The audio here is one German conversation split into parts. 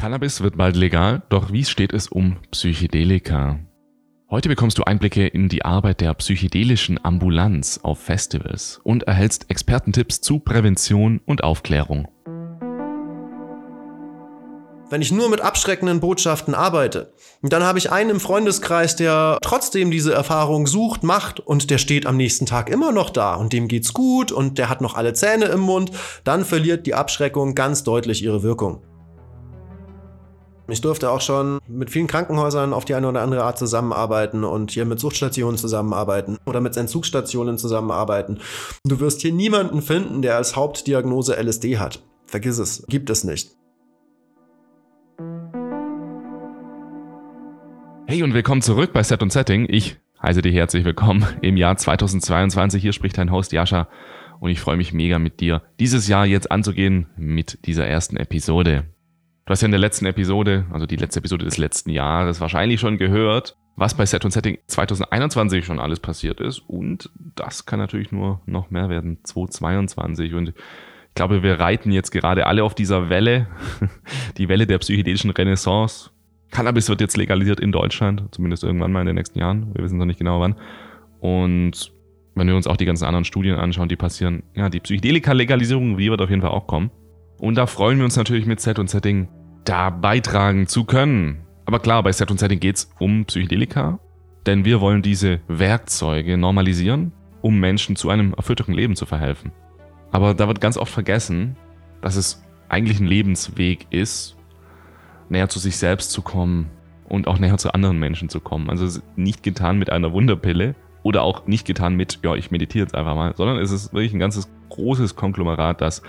Cannabis wird bald legal, doch wie steht es um Psychedelika? Heute bekommst du Einblicke in die Arbeit der psychedelischen Ambulanz auf Festivals und erhältst Expertentipps zu Prävention und Aufklärung. Wenn ich nur mit abschreckenden Botschaften arbeite, dann habe ich einen im Freundeskreis, der trotzdem diese Erfahrung sucht, macht und der steht am nächsten Tag immer noch da und dem geht's gut und der hat noch alle Zähne im Mund, dann verliert die Abschreckung ganz deutlich ihre Wirkung. Ich durfte auch schon mit vielen Krankenhäusern auf die eine oder andere Art zusammenarbeiten und hier mit Suchtstationen zusammenarbeiten oder mit Entzugsstationen zusammenarbeiten. Du wirst hier niemanden finden, der als Hauptdiagnose LSD hat. Vergiss es, gibt es nicht. Hey und willkommen zurück bei Set und Setting. Ich heiße dich herzlich willkommen im Jahr 2022. Hier spricht dein Host Jascha und ich freue mich mega mit dir, dieses Jahr jetzt anzugehen mit dieser ersten Episode. Du hast ja in der letzten Episode, also die letzte Episode des letzten Jahres, wahrscheinlich schon gehört, was bei Set und Setting 2021 schon alles passiert ist. Und das kann natürlich nur noch mehr werden, 2022. Und ich glaube, wir reiten jetzt gerade alle auf dieser Welle, die Welle der psychedelischen Renaissance. Cannabis wird jetzt legalisiert in Deutschland, zumindest irgendwann mal in den nächsten Jahren. Wir wissen noch nicht genau wann. Und wenn wir uns auch die ganzen anderen Studien anschauen, die passieren, ja, die Psychedelika-Legalisierung, die wird auf jeden Fall auch kommen. Und da freuen wir uns natürlich mit Set und Setting da beitragen zu können. Aber klar, bei Set und Setting geht es um Psychedelika, denn wir wollen diese Werkzeuge normalisieren, um Menschen zu einem erfüllteren Leben zu verhelfen. Aber da wird ganz oft vergessen, dass es eigentlich ein Lebensweg ist, näher zu sich selbst zu kommen und auch näher zu anderen Menschen zu kommen. Also nicht getan mit einer Wunderpille oder auch nicht getan mit, ja, ich meditiere jetzt einfach mal, sondern es ist wirklich ein ganzes großes Konglomerat, das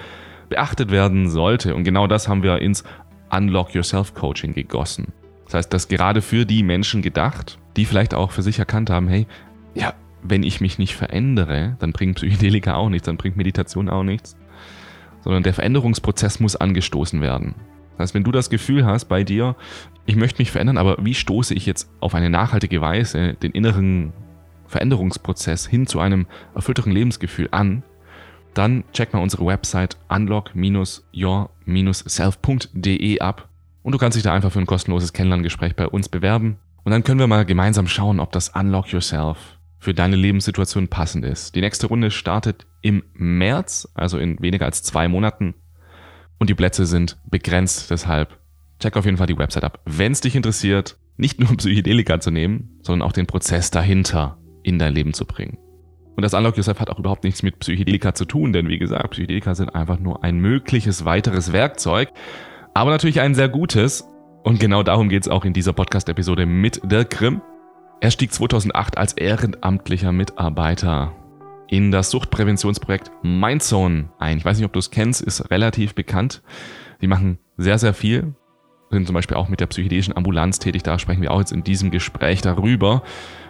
beachtet werden sollte. Und genau das haben wir ins Unlock Yourself Coaching gegossen. Das heißt, das gerade für die Menschen gedacht, die vielleicht auch für sich erkannt haben, hey, ja, wenn ich mich nicht verändere, dann bringt Psychedelika auch nichts, dann bringt Meditation auch nichts, sondern der Veränderungsprozess muss angestoßen werden. Das heißt, wenn du das Gefühl hast bei dir, ich möchte mich verändern, aber wie stoße ich jetzt auf eine nachhaltige Weise den inneren Veränderungsprozess hin zu einem erfüllteren Lebensgefühl an, dann check mal unsere Website unlock-your-self.de ab und du kannst dich da einfach für ein kostenloses Kennenlerngespräch bei uns bewerben und dann können wir mal gemeinsam schauen, ob das Unlock Yourself für deine Lebenssituation passend ist. Die nächste Runde startet im März, also in weniger als zwei Monaten und die Plätze sind begrenzt, deshalb check auf jeden Fall die Website ab. Wenn es dich interessiert, nicht nur Psychedelika zu nehmen, sondern auch den Prozess dahinter in dein Leben zu bringen. Und das Unlock Yourself hat auch überhaupt nichts mit Psychedelika zu tun, denn wie gesagt, Psychedelika sind einfach nur ein mögliches weiteres Werkzeug, aber natürlich ein sehr gutes. Und genau darum geht es auch in dieser Podcast-Episode mit Dirk Grimm. Er stieg 2008 als ehrenamtlicher Mitarbeiter in das Suchtpräventionsprojekt Mindzone ein. Ich weiß nicht, ob du es kennst, ist relativ bekannt. Die machen sehr, sehr viel. Sind zum Beispiel auch mit der psychedelischen Ambulanz tätig. Da sprechen wir auch jetzt in diesem Gespräch darüber.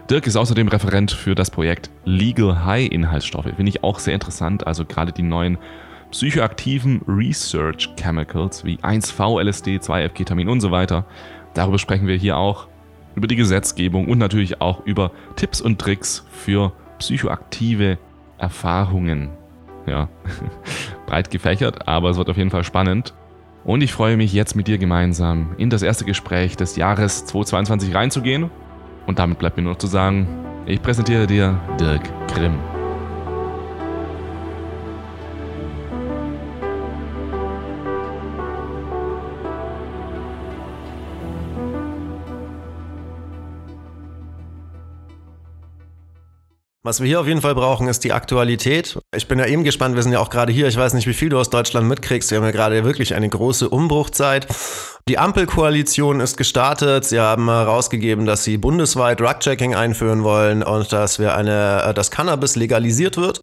Dirk ist außerdem Referent für das Projekt Legal High Inhaltsstoffe. Finde ich auch sehr interessant. Also gerade die neuen psychoaktiven Research Chemicals wie 1V, LSD, 2F-Ketamin und so weiter. Darüber sprechen wir hier auch. Über die Gesetzgebung und natürlich auch über Tipps und Tricks für psychoaktive Erfahrungen. Ja, breit gefächert, aber es wird auf jeden Fall spannend. Und ich freue mich jetzt mit dir gemeinsam in das erste Gespräch des Jahres 2022 reinzugehen und damit bleibt mir nur noch zu sagen, ich präsentiere dir Dirk Grimm. Was wir hier auf jeden Fall brauchen, ist die Aktualität. Ich bin ja eben gespannt, wir sind ja auch gerade hier. Ich weiß nicht, wie viel du aus Deutschland mitkriegst. Wir haben ja gerade wirklich eine große Umbruchzeit. Die Ampelkoalition ist gestartet. Sie haben herausgegeben, dass sie bundesweit Drug-Checking einführen wollen und dass wir eine, äh, dass Cannabis legalisiert wird.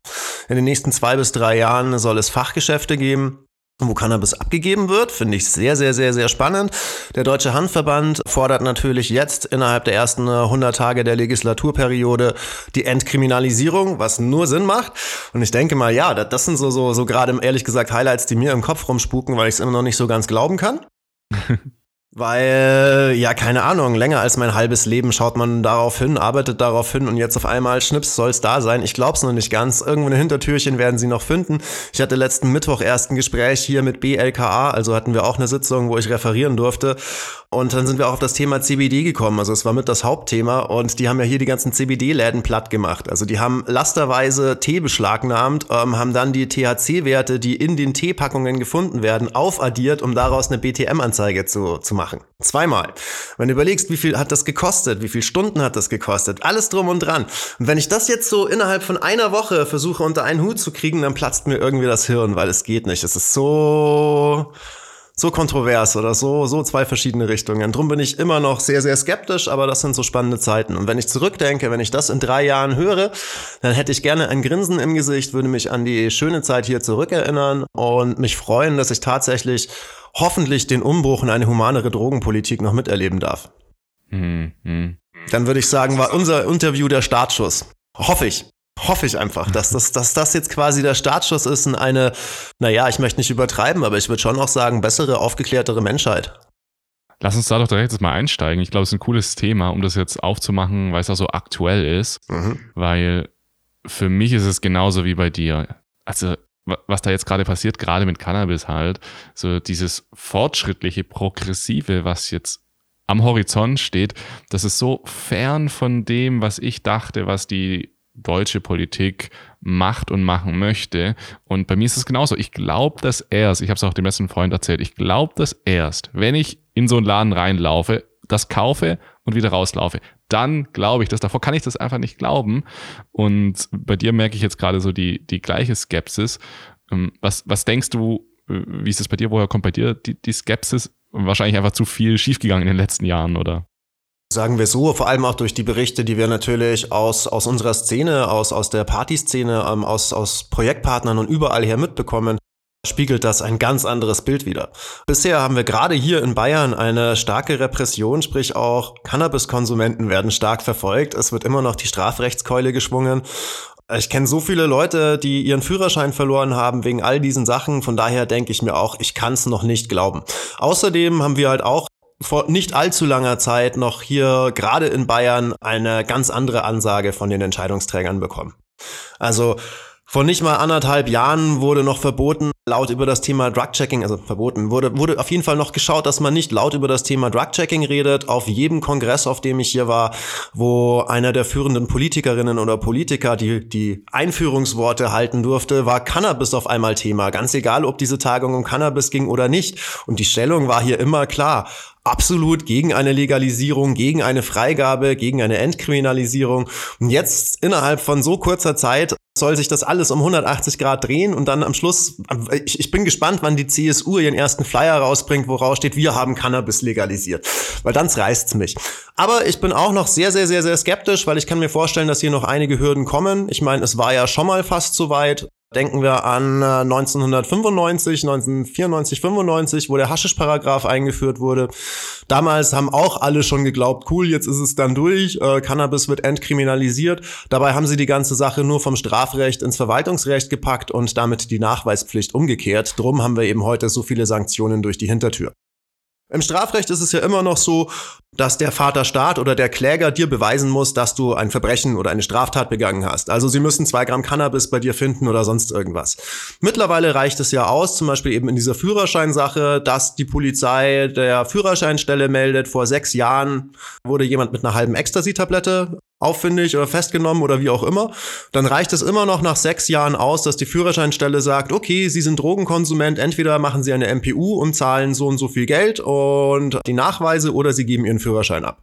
In den nächsten zwei bis drei Jahren soll es Fachgeschäfte geben wo Cannabis abgegeben wird, finde ich sehr, sehr, sehr, sehr spannend. Der Deutsche Handverband fordert natürlich jetzt innerhalb der ersten 100 Tage der Legislaturperiode die Entkriminalisierung, was nur Sinn macht. Und ich denke mal, ja, das sind so, so, so gerade ehrlich gesagt Highlights, die mir im Kopf rumspuken, weil ich es immer noch nicht so ganz glauben kann. Weil, ja, keine Ahnung, länger als mein halbes Leben schaut man darauf hin, arbeitet darauf hin und jetzt auf einmal schnips soll es da sein. Ich glaub's noch nicht ganz. Irgendwo ein Hintertürchen werden sie noch finden. Ich hatte letzten Mittwoch erst ein Gespräch hier mit BLKA, also hatten wir auch eine Sitzung, wo ich referieren durfte. Und dann sind wir auch auf das Thema CBD gekommen. Also es war mit das Hauptthema und die haben ja hier die ganzen CBD-Läden platt gemacht. Also die haben lasterweise Tee beschlagnahmt, ähm, haben dann die THC-Werte, die in den Teepackungen gefunden werden, aufaddiert, um daraus eine BTM-Anzeige zu, zu machen. Zweimal. Wenn du überlegst, wie viel hat das gekostet, wie viele Stunden hat das gekostet, alles drum und dran. Und wenn ich das jetzt so innerhalb von einer Woche versuche unter einen Hut zu kriegen, dann platzt mir irgendwie das Hirn, weil es geht nicht. Es ist so so kontrovers oder so, so zwei verschiedene Richtungen. Drum bin ich immer noch sehr, sehr skeptisch, aber das sind so spannende Zeiten. Und wenn ich zurückdenke, wenn ich das in drei Jahren höre, dann hätte ich gerne ein Grinsen im Gesicht, würde mich an die schöne Zeit hier zurückerinnern und mich freuen, dass ich tatsächlich hoffentlich den Umbruch in eine humanere Drogenpolitik noch miterleben darf. Hm, hm. Dann würde ich sagen, war unser Interview der Startschuss. Hoffe ich hoffe ich einfach, dass das, dass das jetzt quasi der Startschuss ist in eine, naja, ich möchte nicht übertreiben, aber ich würde schon auch sagen, bessere, aufgeklärtere Menschheit. Lass uns da doch direkt jetzt mal einsteigen. Ich glaube, es ist ein cooles Thema, um das jetzt aufzumachen, weil es auch so aktuell ist. Mhm. Weil für mich ist es genauso wie bei dir. Also, was da jetzt gerade passiert, gerade mit Cannabis halt, so dieses fortschrittliche, progressive, was jetzt am Horizont steht, das ist so fern von dem, was ich dachte, was die deutsche Politik macht und machen möchte. Und bei mir ist es genauso. Ich glaube, dass erst, ich habe es auch dem besten Freund erzählt, ich glaube, dass erst, wenn ich in so einen Laden reinlaufe, das kaufe und wieder rauslaufe, dann glaube ich das. Davor kann ich das einfach nicht glauben. Und bei dir merke ich jetzt gerade so die, die gleiche Skepsis. Ähm, was, was denkst du, äh, wie ist es bei dir? Woher kommt bei dir die, die Skepsis? Wahrscheinlich einfach zu viel schiefgegangen in den letzten Jahren, oder? Sagen wir so, vor allem auch durch die Berichte, die wir natürlich aus, aus unserer Szene, aus, aus der Partyszene, ähm, aus, aus Projektpartnern und überall her mitbekommen, spiegelt das ein ganz anderes Bild wider. Bisher haben wir gerade hier in Bayern eine starke Repression, sprich auch Cannabiskonsumenten werden stark verfolgt. Es wird immer noch die Strafrechtskeule geschwungen. Ich kenne so viele Leute, die ihren Führerschein verloren haben wegen all diesen Sachen. Von daher denke ich mir auch, ich kann es noch nicht glauben. Außerdem haben wir halt auch vor nicht allzu langer Zeit noch hier gerade in Bayern eine ganz andere Ansage von den Entscheidungsträgern bekommen. Also vor nicht mal anderthalb Jahren wurde noch verboten, laut über das Thema Drug-Checking, also verboten, wurde, wurde auf jeden Fall noch geschaut, dass man nicht laut über das Thema Drug-Checking redet. Auf jedem Kongress, auf dem ich hier war, wo einer der führenden Politikerinnen oder Politiker die, die Einführungsworte halten durfte, war Cannabis auf einmal Thema. Ganz egal, ob diese Tagung um Cannabis ging oder nicht. Und die Stellung war hier immer klar absolut gegen eine Legalisierung, gegen eine Freigabe, gegen eine Entkriminalisierung. Und jetzt innerhalb von so kurzer Zeit soll sich das alles um 180 Grad drehen und dann am Schluss, ich, ich bin gespannt, wann die CSU ihren ersten Flyer rausbringt, woraus steht, wir haben Cannabis legalisiert. Weil dann reißt's mich. Aber ich bin auch noch sehr, sehr, sehr, sehr skeptisch, weil ich kann mir vorstellen, dass hier noch einige Hürden kommen. Ich meine, es war ja schon mal fast so weit. Denken wir an 1995, 1994, 95, wo der Haschisch-Paragraph eingeführt wurde. Damals haben auch alle schon geglaubt, cool, jetzt ist es dann durch, äh, Cannabis wird entkriminalisiert. Dabei haben sie die ganze Sache nur vom Strafrecht ins Verwaltungsrecht gepackt und damit die Nachweispflicht umgekehrt. Drum haben wir eben heute so viele Sanktionen durch die Hintertür. Im Strafrecht ist es ja immer noch so, dass der Vaterstaat oder der Kläger dir beweisen muss, dass du ein Verbrechen oder eine Straftat begangen hast. Also sie müssen zwei Gramm Cannabis bei dir finden oder sonst irgendwas. Mittlerweile reicht es ja aus, zum Beispiel eben in dieser Führerscheinsache, dass die Polizei der Führerscheinstelle meldet, vor sechs Jahren wurde jemand mit einer halben Ecstasy-Tablette auffindig oder festgenommen oder wie auch immer, dann reicht es immer noch nach sechs Jahren aus, dass die Führerscheinstelle sagt, okay, Sie sind Drogenkonsument, entweder machen Sie eine MPU und zahlen so und so viel Geld und die Nachweise oder Sie geben Ihren Führerschein ab.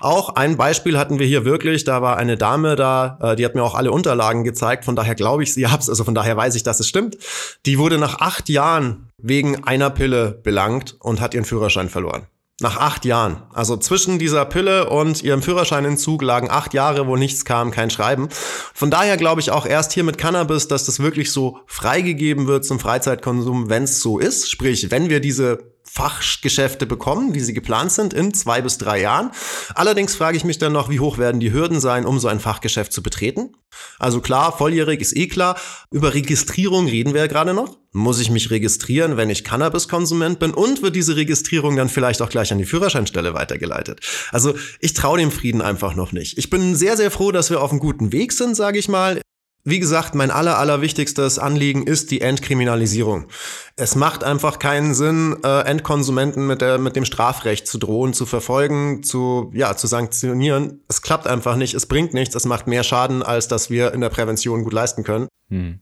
Auch ein Beispiel hatten wir hier wirklich, da war eine Dame da, äh, die hat mir auch alle Unterlagen gezeigt, von daher glaube ich, sie hab's, also von daher weiß ich, dass es stimmt. Die wurde nach acht Jahren wegen einer Pille belangt und hat ihren Führerschein verloren. Nach acht Jahren. Also zwischen dieser Pille und ihrem Führerscheinentzug lagen acht Jahre, wo nichts kam, kein Schreiben. Von daher glaube ich auch erst hier mit Cannabis, dass das wirklich so freigegeben wird zum Freizeitkonsum, wenn es so ist. Sprich, wenn wir diese Fachgeschäfte bekommen, wie sie geplant sind, in zwei bis drei Jahren. Allerdings frage ich mich dann noch, wie hoch werden die Hürden sein, um so ein Fachgeschäft zu betreten? Also klar, volljährig ist eh klar. Über Registrierung reden wir ja gerade noch. Muss ich mich registrieren, wenn ich Cannabis-Konsument bin? Und wird diese Registrierung dann vielleicht auch gleich an die Führerscheinstelle weitergeleitet? Also ich traue dem Frieden einfach noch nicht. Ich bin sehr, sehr froh, dass wir auf einem guten Weg sind, sage ich mal. Wie gesagt, mein aller, allerwichtigstes Anliegen ist die Entkriminalisierung. Es macht einfach keinen Sinn, äh, Endkonsumenten mit, der, mit dem Strafrecht zu drohen, zu verfolgen, zu, ja, zu sanktionieren. Es klappt einfach nicht, es bringt nichts, es macht mehr Schaden, als dass wir in der Prävention gut leisten können. Hm.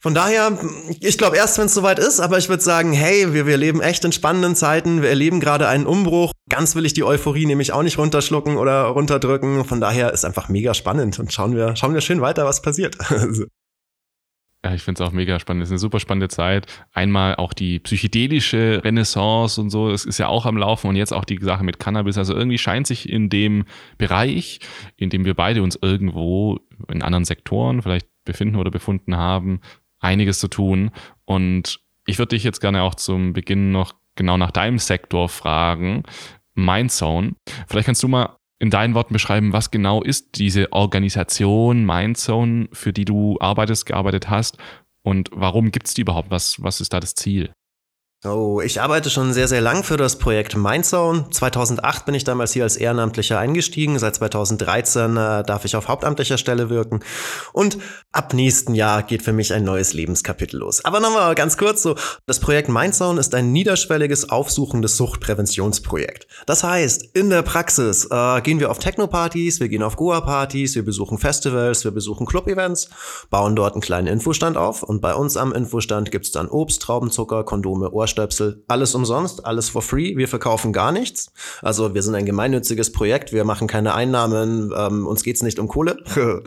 Von daher, ich glaube erst, wenn es soweit ist, aber ich würde sagen, hey, wir, wir leben echt in spannenden Zeiten, wir erleben gerade einen Umbruch. Ganz will ich die Euphorie nämlich auch nicht runterschlucken oder runterdrücken. Von daher ist einfach mega spannend und schauen wir, schauen wir schön weiter, was passiert. Ja, ich finde es auch mega spannend. Es ist eine super spannende Zeit. Einmal auch die psychedelische Renaissance und so, es ist ja auch am Laufen und jetzt auch die Sache mit Cannabis. Also irgendwie scheint sich in dem Bereich, in dem wir beide uns irgendwo in anderen Sektoren vielleicht befinden oder befunden haben, einiges zu tun. Und ich würde dich jetzt gerne auch zum Beginn noch genau nach deinem Sektor fragen, Mindzone. Vielleicht kannst du mal in deinen Worten beschreiben, was genau ist diese Organisation Mindzone, für die du arbeitest, gearbeitet hast und warum gibt es die überhaupt? Was, was ist da das Ziel? Oh, ich arbeite schon sehr, sehr lang für das Projekt Mindzone. 2008 bin ich damals hier als Ehrenamtlicher eingestiegen. Seit 2013 äh, darf ich auf hauptamtlicher Stelle wirken. Und ab nächsten Jahr geht für mich ein neues Lebenskapitel los. Aber nochmal ganz kurz so. Das Projekt Mindzone ist ein niederschwelliges, aufsuchendes Suchtpräventionsprojekt. Das heißt, in der Praxis äh, gehen wir auf Techno-Partys, wir gehen auf Goa-Partys, wir besuchen Festivals, wir besuchen Club-Events, bauen dort einen kleinen Infostand auf. Und bei uns am Infostand gibt's dann Obst, Traubenzucker, Kondome, Ohr Ohrstöpsel, alles umsonst, alles for free. Wir verkaufen gar nichts. Also wir sind ein gemeinnütziges Projekt, wir machen keine Einnahmen, ähm, uns geht's nicht um Kohle,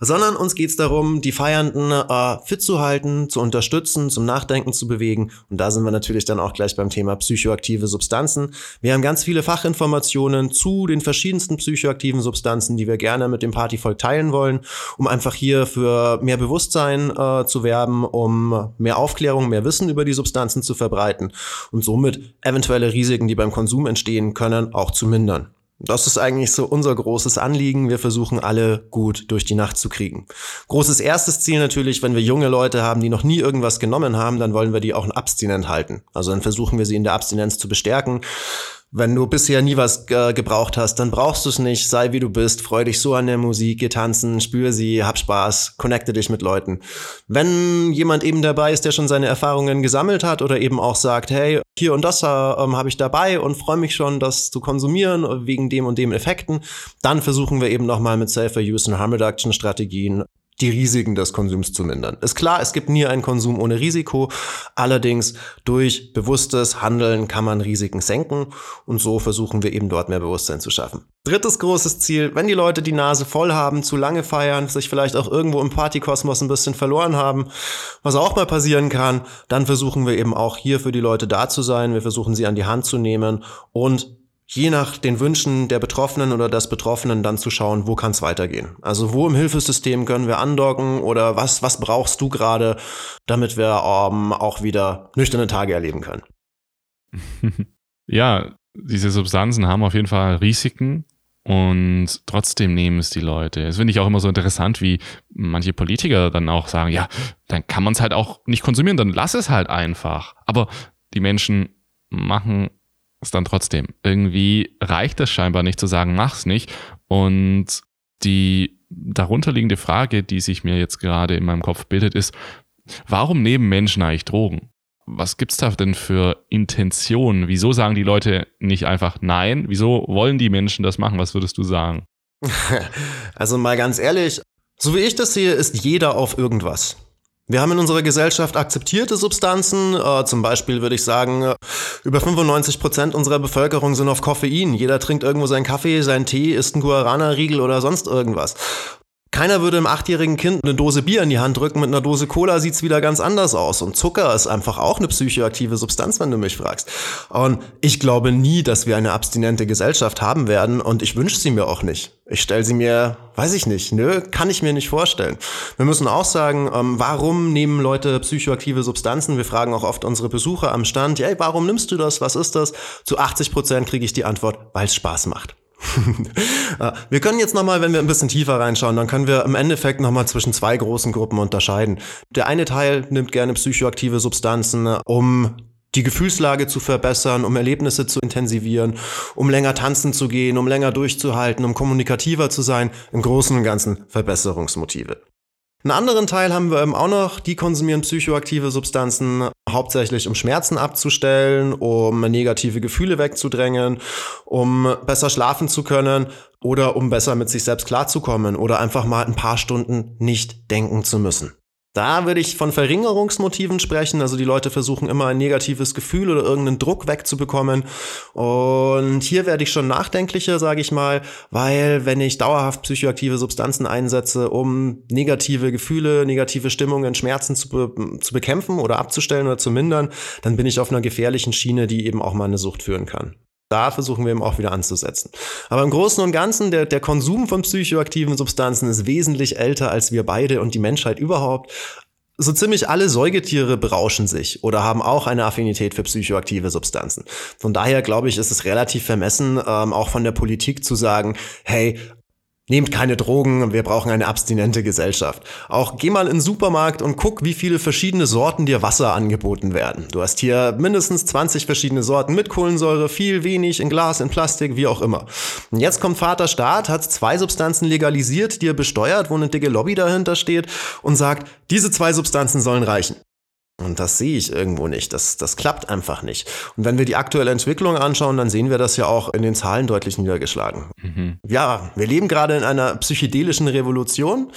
sondern uns geht's darum, die Feiernden äh, fit zu halten, zu unterstützen, zum Nachdenken zu bewegen. Und da sind wir natürlich dann auch gleich beim Thema psychoaktive Substanzen. Wir haben ganz viele Fachinformationen zu den verschiedensten psychoaktiven Substanzen, die wir gerne mit dem Partyvolk teilen wollen, um einfach hier für mehr Bewusstsein äh, zu werben, um mehr Aufklärung, mehr Wissen über die Substanzen zu verbreiten verbreiten und somit eventuelle Risiken, die beim Konsum entstehen können, auch zu mindern. Das ist eigentlich so unser großes Anliegen. Wir versuchen alle gut durch die Nacht zu kriegen. Großes erstes Ziel natürlich, wenn wir junge Leute haben, die noch nie irgendwas genommen haben, dann wollen wir die auch abstinent halten. Also dann versuchen wir sie in der Abstinenz zu bestärken. Wenn du bisher nie was äh, gebraucht hast, dann brauchst du es nicht. Sei wie du bist, freu dich so an der Musik, geh tanzen, spür sie, hab Spaß, connecte dich mit Leuten. Wenn jemand eben dabei ist, der schon seine Erfahrungen gesammelt hat oder eben auch sagt, hey, hier und das äh, ähm, habe ich dabei und freue mich schon, das zu konsumieren wegen dem und dem Effekten, dann versuchen wir eben nochmal mit Safer Use und Harm Reduction Strategien die Risiken des Konsums zu mindern. Ist klar, es gibt nie einen Konsum ohne Risiko. Allerdings durch bewusstes Handeln kann man Risiken senken und so versuchen wir eben dort mehr Bewusstsein zu schaffen. Drittes großes Ziel, wenn die Leute die Nase voll haben, zu lange feiern, sich vielleicht auch irgendwo im Partykosmos ein bisschen verloren haben, was auch mal passieren kann, dann versuchen wir eben auch hier für die Leute da zu sein. Wir versuchen sie an die Hand zu nehmen und je nach den Wünschen der Betroffenen oder des Betroffenen dann zu schauen, wo kann es weitergehen. Also wo im Hilfesystem können wir andocken oder was, was brauchst du gerade, damit wir ähm, auch wieder nüchterne Tage erleben können. ja, diese Substanzen haben auf jeden Fall Risiken und trotzdem nehmen es die Leute. Das finde ich auch immer so interessant, wie manche Politiker dann auch sagen, ja, dann kann man es halt auch nicht konsumieren, dann lass es halt einfach. Aber die Menschen machen es dann trotzdem. Irgendwie reicht es scheinbar nicht zu sagen, mach's nicht. Und die darunterliegende Frage, die sich mir jetzt gerade in meinem Kopf bildet, ist, warum nehmen Menschen eigentlich Drogen? Was gibt's da denn für Intentionen? Wieso sagen die Leute nicht einfach nein? Wieso wollen die Menschen das machen? Was würdest du sagen? Also mal ganz ehrlich, so wie ich das sehe, ist jeder auf irgendwas. Wir haben in unserer Gesellschaft akzeptierte Substanzen. Äh, zum Beispiel würde ich sagen, äh, über 95 Prozent unserer Bevölkerung sind auf Koffein. Jeder trinkt irgendwo seinen Kaffee, seinen Tee, isst einen Guarana-Riegel oder sonst irgendwas. Keiner würde einem achtjährigen Kind eine Dose Bier in die Hand drücken, mit einer Dose Cola sieht's wieder ganz anders aus. Und Zucker ist einfach auch eine psychoaktive Substanz, wenn du mich fragst. Und ich glaube nie, dass wir eine abstinente Gesellschaft haben werden und ich wünsche sie mir auch nicht. Ich stelle sie mir, weiß ich nicht, nö, kann ich mir nicht vorstellen. Wir müssen auch sagen, ähm, warum nehmen Leute psychoaktive Substanzen? Wir fragen auch oft unsere Besucher am Stand, hey, warum nimmst du das? Was ist das? Zu 80 Prozent kriege ich die Antwort, weil es Spaß macht. wir können jetzt nochmal, wenn wir ein bisschen tiefer reinschauen, dann können wir im Endeffekt nochmal zwischen zwei großen Gruppen unterscheiden. Der eine Teil nimmt gerne psychoaktive Substanzen, um die Gefühlslage zu verbessern, um Erlebnisse zu intensivieren, um länger tanzen zu gehen, um länger durchzuhalten, um kommunikativer zu sein, im Großen und Ganzen Verbesserungsmotive. Einen anderen Teil haben wir eben auch noch, die konsumieren psychoaktive Substanzen hauptsächlich um Schmerzen abzustellen, um negative Gefühle wegzudrängen, um besser schlafen zu können oder um besser mit sich selbst klarzukommen oder einfach mal ein paar Stunden nicht denken zu müssen. Da würde ich von Verringerungsmotiven sprechen. Also die Leute versuchen immer ein negatives Gefühl oder irgendeinen Druck wegzubekommen. Und hier werde ich schon nachdenklicher, sage ich mal, weil wenn ich dauerhaft psychoaktive Substanzen einsetze, um negative Gefühle, negative Stimmungen, Schmerzen zu, be zu bekämpfen oder abzustellen oder zu mindern, dann bin ich auf einer gefährlichen Schiene, die eben auch mal eine Sucht führen kann. Da versuchen wir eben auch wieder anzusetzen. Aber im Großen und Ganzen, der, der Konsum von psychoaktiven Substanzen ist wesentlich älter als wir beide und die Menschheit überhaupt. So ziemlich alle Säugetiere berauschen sich oder haben auch eine Affinität für psychoaktive Substanzen. Von daher glaube ich, ist es relativ vermessen, ähm, auch von der Politik zu sagen, hey, Nehmt keine Drogen, wir brauchen eine abstinente Gesellschaft. Auch geh mal in den Supermarkt und guck, wie viele verschiedene Sorten dir Wasser angeboten werden. Du hast hier mindestens 20 verschiedene Sorten mit Kohlensäure, viel, wenig, in Glas, in Plastik, wie auch immer. Und jetzt kommt Vater Staat, hat zwei Substanzen legalisiert, die er besteuert, wo eine dicke Lobby dahinter steht und sagt, diese zwei Substanzen sollen reichen. Und das sehe ich irgendwo nicht. Das, das klappt einfach nicht. Und wenn wir die aktuelle Entwicklung anschauen, dann sehen wir das ja auch in den Zahlen deutlich niedergeschlagen. Mhm. Ja, wir leben gerade in einer psychedelischen Revolution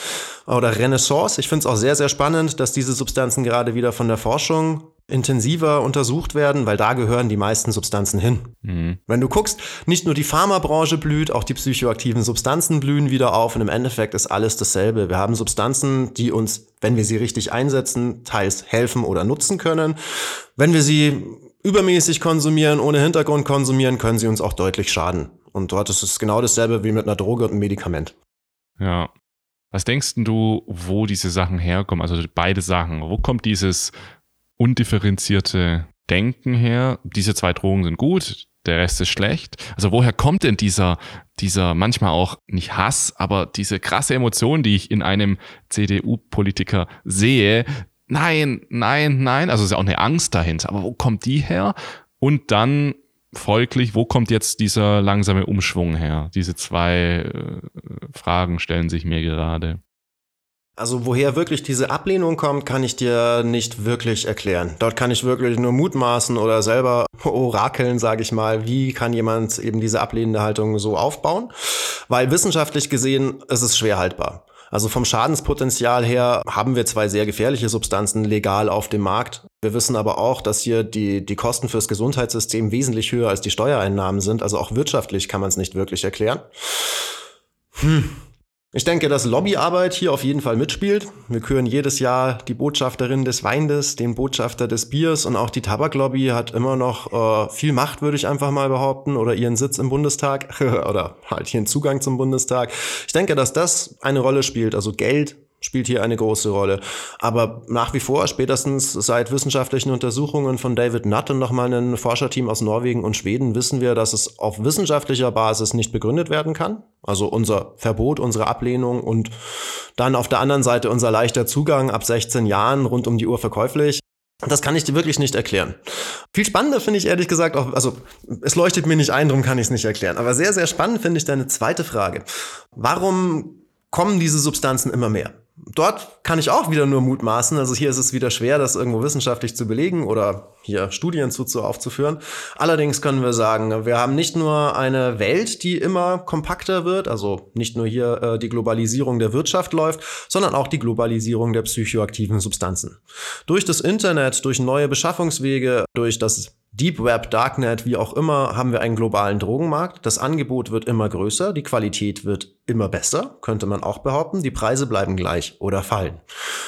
oder Renaissance. Ich finde es auch sehr, sehr spannend, dass diese Substanzen gerade wieder von der Forschung intensiver untersucht werden, weil da gehören die meisten Substanzen hin. Mhm. Wenn du guckst, nicht nur die Pharmabranche blüht, auch die psychoaktiven Substanzen blühen wieder auf und im Endeffekt ist alles dasselbe. Wir haben Substanzen, die uns, wenn wir sie richtig einsetzen, teils helfen oder nutzen können. Wenn wir sie übermäßig konsumieren, ohne Hintergrund konsumieren, können sie uns auch deutlich schaden. Und dort ist es genau dasselbe wie mit einer Droge und einem Medikament. Ja. Was denkst du, wo diese Sachen herkommen? Also beide Sachen. Wo kommt dieses undifferenzierte Denken her, diese zwei Drogen sind gut, der Rest ist schlecht. Also woher kommt denn dieser, dieser manchmal auch nicht Hass, aber diese krasse Emotion, die ich in einem CDU-Politiker sehe? Nein, nein, nein. Also ist ja auch eine Angst dahinter. Aber wo kommt die her? Und dann folglich, wo kommt jetzt dieser langsame Umschwung her? Diese zwei äh, Fragen stellen sich mir gerade. Also woher wirklich diese Ablehnung kommt, kann ich dir nicht wirklich erklären. Dort kann ich wirklich nur mutmaßen oder selber orakeln, sage ich mal, wie kann jemand eben diese ablehnende Haltung so aufbauen, weil wissenschaftlich gesehen ist es schwer haltbar. Also vom Schadenspotenzial her haben wir zwei sehr gefährliche Substanzen legal auf dem Markt. Wir wissen aber auch, dass hier die, die Kosten fürs Gesundheitssystem wesentlich höher als die Steuereinnahmen sind. Also auch wirtschaftlich kann man es nicht wirklich erklären. Hm. Ich denke, dass Lobbyarbeit hier auf jeden Fall mitspielt. Wir küren jedes Jahr die Botschafterin des Weines, den Botschafter des Biers und auch die Tabaklobby hat immer noch äh, viel Macht, würde ich einfach mal behaupten, oder ihren Sitz im Bundestag oder halt ihren Zugang zum Bundestag. Ich denke, dass das eine Rolle spielt, also Geld spielt hier eine große Rolle. Aber nach wie vor, spätestens seit wissenschaftlichen Untersuchungen von David Nutt und nochmal ein Forscherteam aus Norwegen und Schweden, wissen wir, dass es auf wissenschaftlicher Basis nicht begründet werden kann. Also unser Verbot, unsere Ablehnung und dann auf der anderen Seite unser leichter Zugang ab 16 Jahren rund um die Uhr verkäuflich. Das kann ich dir wirklich nicht erklären. Viel spannender finde ich ehrlich gesagt auch, also es leuchtet mir nicht ein, darum kann ich es nicht erklären. Aber sehr, sehr spannend finde ich deine zweite Frage. Warum kommen diese Substanzen immer mehr? Dort kann ich auch wieder nur mutmaßen. Also hier ist es wieder schwer, das irgendwo wissenschaftlich zu belegen oder hier Studien zu, zu aufzuführen. Allerdings können wir sagen, wir haben nicht nur eine Welt, die immer kompakter wird, also nicht nur hier äh, die Globalisierung der Wirtschaft läuft, sondern auch die Globalisierung der psychoaktiven Substanzen. Durch das Internet, durch neue Beschaffungswege, durch das Deep Web, Darknet, wie auch immer, haben wir einen globalen Drogenmarkt. Das Angebot wird immer größer, die Qualität wird immer besser, könnte man auch behaupten. Die Preise bleiben gleich oder fallen.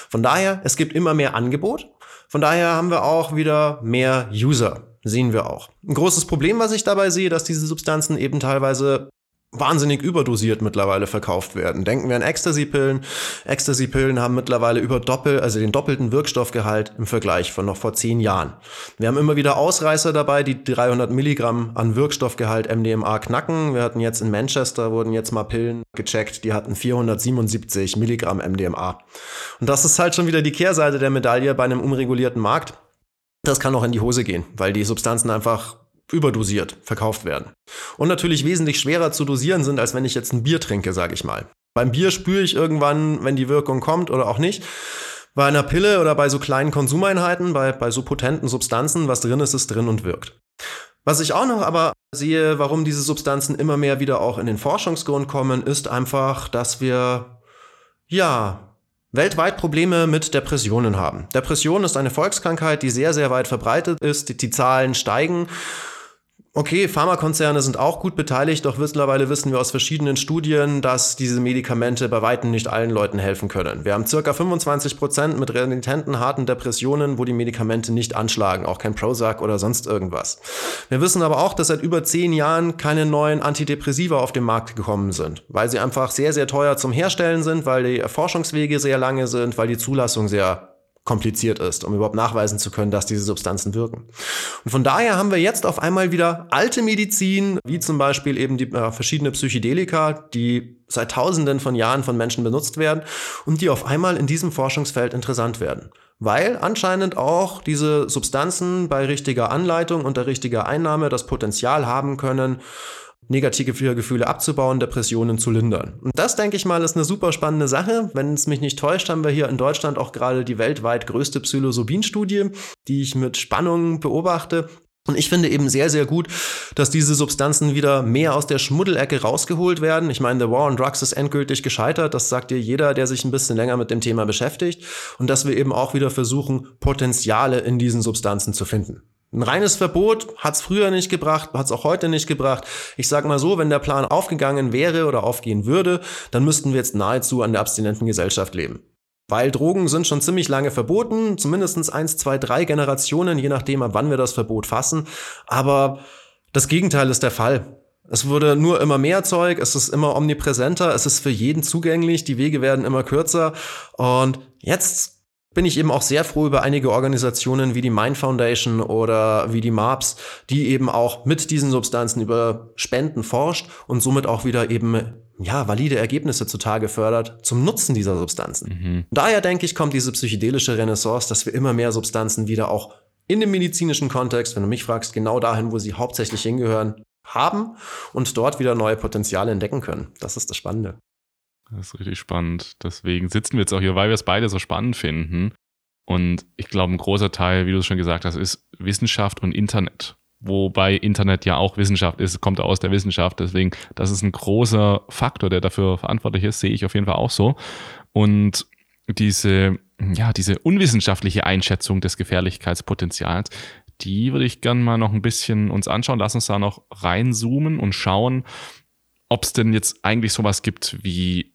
Von daher, es gibt immer mehr Angebot. Von daher haben wir auch wieder mehr User. Sehen wir auch. Ein großes Problem, was ich dabei sehe, dass diese Substanzen eben teilweise wahnsinnig überdosiert mittlerweile verkauft werden. Denken wir an Ecstasy-Pillen. Ecstasy-Pillen haben mittlerweile über Doppel, also den doppelten Wirkstoffgehalt im Vergleich von noch vor zehn Jahren. Wir haben immer wieder Ausreißer dabei, die 300 Milligramm an Wirkstoffgehalt MDMA knacken. Wir hatten jetzt in Manchester, wurden jetzt mal Pillen gecheckt, die hatten 477 Milligramm MDMA. Und das ist halt schon wieder die Kehrseite der Medaille bei einem unregulierten Markt. Das kann auch in die Hose gehen, weil die Substanzen einfach überdosiert verkauft werden. Und natürlich wesentlich schwerer zu dosieren sind, als wenn ich jetzt ein Bier trinke, sage ich mal. Beim Bier spüre ich irgendwann, wenn die Wirkung kommt oder auch nicht. Bei einer Pille oder bei so kleinen Konsumeinheiten, bei, bei so potenten Substanzen, was drin ist, ist drin und wirkt. Was ich auch noch aber sehe, warum diese Substanzen immer mehr wieder auch in den Forschungsgrund kommen, ist einfach, dass wir, ja, weltweit Probleme mit Depressionen haben. Depression ist eine Volkskrankheit, die sehr, sehr weit verbreitet ist. Die, die Zahlen steigen. Okay, Pharmakonzerne sind auch gut beteiligt, doch mittlerweile wissen wir aus verschiedenen Studien, dass diese Medikamente bei weitem nicht allen Leuten helfen können. Wir haben circa 25 Prozent mit renitenten, harten Depressionen, wo die Medikamente nicht anschlagen, auch kein Prozac oder sonst irgendwas. Wir wissen aber auch, dass seit über zehn Jahren keine neuen Antidepressiva auf den Markt gekommen sind, weil sie einfach sehr, sehr teuer zum Herstellen sind, weil die Erforschungswege sehr lange sind, weil die Zulassung sehr kompliziert ist, um überhaupt nachweisen zu können, dass diese Substanzen wirken. Und von daher haben wir jetzt auf einmal wieder alte Medizin, wie zum Beispiel eben die äh, verschiedene Psychedelika, die seit Tausenden von Jahren von Menschen benutzt werden und die auf einmal in diesem Forschungsfeld interessant werden. Weil anscheinend auch diese Substanzen bei richtiger Anleitung und der richtiger Einnahme das Potenzial haben können, negative Gefühle abzubauen, Depressionen zu lindern. Und das, denke ich mal, ist eine super spannende Sache. Wenn es mich nicht täuscht, haben wir hier in Deutschland auch gerade die weltweit größte Psilocybin-Studie, die ich mit Spannung beobachte. Und ich finde eben sehr, sehr gut, dass diese Substanzen wieder mehr aus der Schmuddelecke rausgeholt werden. Ich meine, The War on Drugs ist endgültig gescheitert. Das sagt dir jeder, der sich ein bisschen länger mit dem Thema beschäftigt. Und dass wir eben auch wieder versuchen, Potenziale in diesen Substanzen zu finden. Ein reines Verbot hat es früher nicht gebracht, hat es auch heute nicht gebracht. Ich sage mal so, wenn der Plan aufgegangen wäre oder aufgehen würde, dann müssten wir jetzt nahezu an der abstinenten Gesellschaft leben. Weil Drogen sind schon ziemlich lange verboten, zumindestens eins, zwei, drei Generationen, je nachdem, ab wann wir das Verbot fassen. Aber das Gegenteil ist der Fall. Es wurde nur immer mehr Zeug, es ist immer omnipräsenter, es ist für jeden zugänglich, die Wege werden immer kürzer. Und jetzt bin ich eben auch sehr froh über einige Organisationen wie die Mind Foundation oder wie die MAPS, die eben auch mit diesen Substanzen über Spenden forscht und somit auch wieder eben ja, valide Ergebnisse zutage fördert zum Nutzen dieser Substanzen. Mhm. Daher denke ich, kommt diese psychedelische Renaissance, dass wir immer mehr Substanzen wieder auch in dem medizinischen Kontext, wenn du mich fragst, genau dahin, wo sie hauptsächlich hingehören, haben und dort wieder neue Potenziale entdecken können. Das ist das Spannende. Das ist richtig spannend. Deswegen sitzen wir jetzt auch hier, weil wir es beide so spannend finden. Und ich glaube, ein großer Teil, wie du es schon gesagt hast, ist Wissenschaft und Internet. Wobei Internet ja auch Wissenschaft ist, kommt aus der Wissenschaft. Deswegen, das ist ein großer Faktor, der dafür verantwortlich ist, sehe ich auf jeden Fall auch so. Und diese, ja, diese unwissenschaftliche Einschätzung des Gefährlichkeitspotenzials, die würde ich gerne mal noch ein bisschen uns anschauen. Lass uns da noch reinzoomen und schauen, ob es denn jetzt eigentlich sowas gibt wie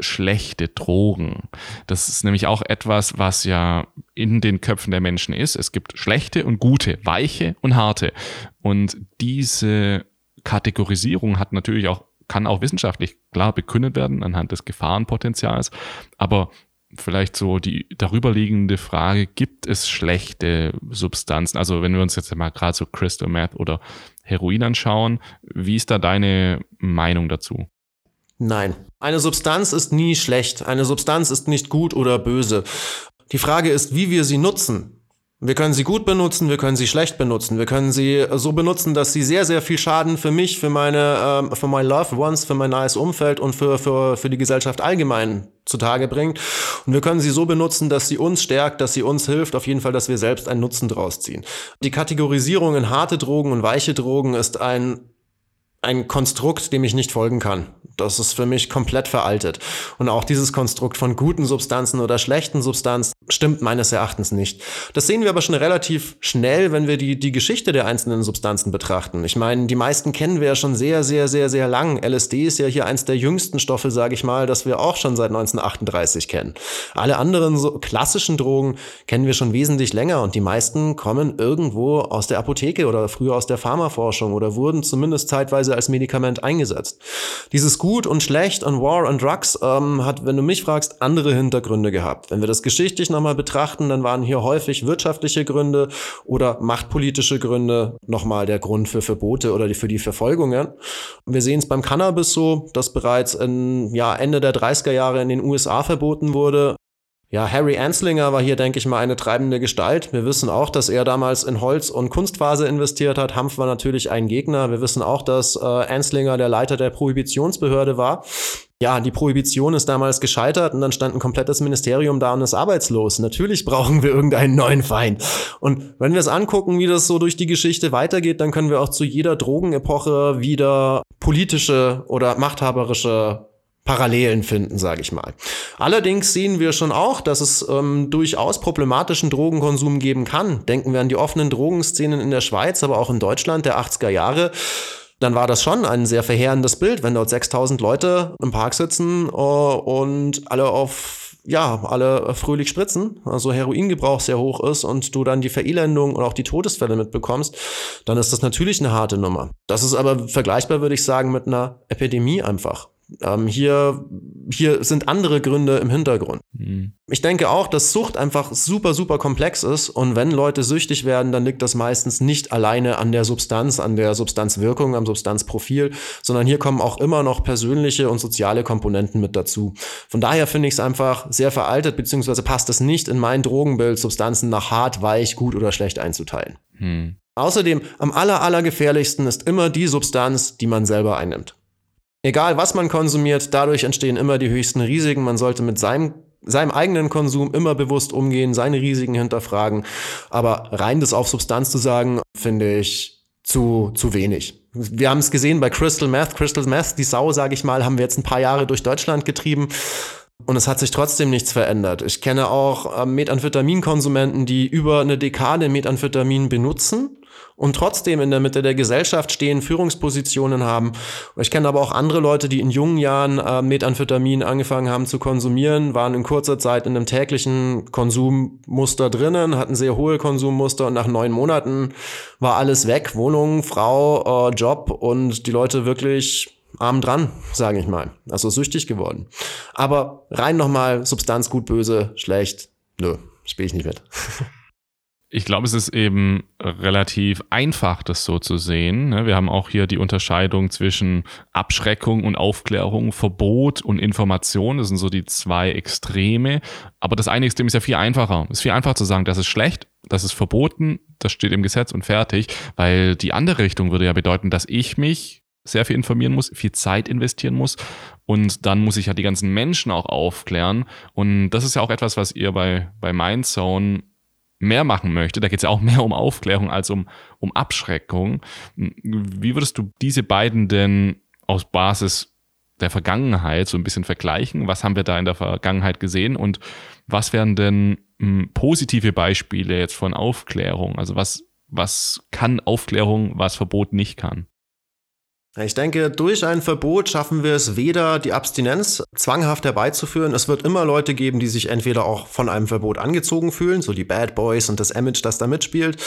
schlechte Drogen. Das ist nämlich auch etwas, was ja in den Köpfen der Menschen ist. Es gibt schlechte und gute, weiche und harte. Und diese Kategorisierung hat natürlich auch, kann auch wissenschaftlich klar begründet werden anhand des Gefahrenpotenzials. Aber vielleicht so die darüberliegende Frage, gibt es schlechte Substanzen? Also wenn wir uns jetzt mal gerade so Crystal Meth oder Heroin anschauen, wie ist da deine Meinung dazu? Nein. Eine Substanz ist nie schlecht. Eine Substanz ist nicht gut oder böse. Die Frage ist, wie wir sie nutzen. Wir können sie gut benutzen, wir können sie schlecht benutzen. Wir können sie so benutzen, dass sie sehr, sehr viel Schaden für mich, für meine, äh, für mein Loved Ones, für mein nahes Umfeld und für, für, für die Gesellschaft allgemein zutage bringt. Und wir können sie so benutzen, dass sie uns stärkt, dass sie uns hilft, auf jeden Fall, dass wir selbst einen Nutzen draus ziehen. Die Kategorisierung in harte Drogen und weiche Drogen ist ein ein Konstrukt, dem ich nicht folgen kann. Das ist für mich komplett veraltet. Und auch dieses Konstrukt von guten Substanzen oder schlechten Substanzen stimmt meines Erachtens nicht. Das sehen wir aber schon relativ schnell, wenn wir die, die Geschichte der einzelnen Substanzen betrachten. Ich meine, die meisten kennen wir ja schon sehr, sehr, sehr, sehr lang. LSD ist ja hier eins der jüngsten Stoffe, sage ich mal, das wir auch schon seit 1938 kennen. Alle anderen so klassischen Drogen kennen wir schon wesentlich länger und die meisten kommen irgendwo aus der Apotheke oder früher aus der Pharmaforschung oder wurden zumindest zeitweise als Medikament eingesetzt. Dieses Gut und Schlecht und War and Drugs ähm, hat, wenn du mich fragst, andere Hintergründe gehabt. Wenn wir das geschichtlich nochmal betrachten, dann waren hier häufig wirtschaftliche Gründe oder machtpolitische Gründe nochmal der Grund für Verbote oder für die Verfolgungen. Wir sehen es beim Cannabis so, dass bereits in, ja, Ende der 30er Jahre in den USA verboten wurde. Ja, Harry Anslinger war hier, denke ich mal, eine treibende Gestalt. Wir wissen auch, dass er damals in Holz- und Kunstphase investiert hat. Hanf war natürlich ein Gegner. Wir wissen auch, dass äh, Anslinger der Leiter der Prohibitionsbehörde war. Ja, die Prohibition ist damals gescheitert und dann stand ein komplettes Ministerium da und ist arbeitslos. Natürlich brauchen wir irgendeinen neuen Feind. Und wenn wir es angucken, wie das so durch die Geschichte weitergeht, dann können wir auch zu jeder Drogenepoche wieder politische oder machthaberische Parallelen finden, sage ich mal. Allerdings sehen wir schon auch, dass es ähm, durchaus problematischen Drogenkonsum geben kann. Denken wir an die offenen Drogenszenen in der Schweiz, aber auch in Deutschland der 80er Jahre dann war das schon ein sehr verheerendes Bild, wenn dort 6000 Leute im Park sitzen uh, und alle auf ja, alle fröhlich spritzen, also Heroingebrauch sehr hoch ist und du dann die Verelendung und auch die Todesfälle mitbekommst, dann ist das natürlich eine harte Nummer. Das ist aber vergleichbar, würde ich sagen, mit einer Epidemie einfach. Ähm, hier, hier sind andere Gründe im Hintergrund. Mhm. Ich denke auch, dass Sucht einfach super, super komplex ist. Und wenn Leute süchtig werden, dann liegt das meistens nicht alleine an der Substanz, an der Substanzwirkung, am Substanzprofil, sondern hier kommen auch immer noch persönliche und soziale Komponenten mit dazu. Von daher finde ich es einfach sehr veraltet, beziehungsweise passt es nicht in mein Drogenbild, Substanzen nach hart, weich, gut oder schlecht einzuteilen. Mhm. Außerdem, am aller, aller gefährlichsten ist immer die Substanz, die man selber einnimmt. Egal was man konsumiert, dadurch entstehen immer die höchsten Risiken. Man sollte mit seinem seinem eigenen Konsum immer bewusst umgehen, seine Risiken hinterfragen. Aber rein das auf Substanz zu sagen, finde ich zu, zu wenig. Wir haben es gesehen bei Crystal Meth. Crystal Meth, die Sau, sage ich mal, haben wir jetzt ein paar Jahre durch Deutschland getrieben. Und es hat sich trotzdem nichts verändert. Ich kenne auch äh, Methamphetamin-Konsumenten, die über eine Dekade Methamphetamin benutzen und trotzdem in der Mitte der Gesellschaft stehen, Führungspositionen haben. Ich kenne aber auch andere Leute, die in jungen Jahren äh, Methamphetamin angefangen haben zu konsumieren, waren in kurzer Zeit in einem täglichen Konsummuster drinnen, hatten sehr hohe Konsummuster und nach neun Monaten war alles weg. Wohnung, Frau, äh, Job und die Leute wirklich arm dran, sage ich mal. Also süchtig geworden. Aber rein nochmal Substanz gut, böse, schlecht. Nö, spiele ich nicht mit. ich glaube, es ist eben relativ einfach, das so zu sehen. Ne? Wir haben auch hier die Unterscheidung zwischen Abschreckung und Aufklärung, Verbot und Information. Das sind so die zwei Extreme. Aber das eine Extrem ist ja viel einfacher. Es ist viel einfacher zu sagen, das ist schlecht, das ist verboten, das steht im Gesetz und fertig. Weil die andere Richtung würde ja bedeuten, dass ich mich sehr viel informieren muss, viel Zeit investieren muss und dann muss ich ja die ganzen Menschen auch aufklären. Und das ist ja auch etwas, was ihr bei, bei Mindzone mehr machen möchte, da geht es ja auch mehr um Aufklärung als um, um Abschreckung. Wie würdest du diese beiden denn aus Basis der Vergangenheit so ein bisschen vergleichen? Was haben wir da in der Vergangenheit gesehen und was wären denn m, positive Beispiele jetzt von Aufklärung? Also was, was kann Aufklärung, was Verbot nicht kann? Ich denke, durch ein Verbot schaffen wir es weder, die Abstinenz zwanghaft herbeizuführen. Es wird immer Leute geben, die sich entweder auch von einem Verbot angezogen fühlen, so die Bad Boys und das Image, das da mitspielt.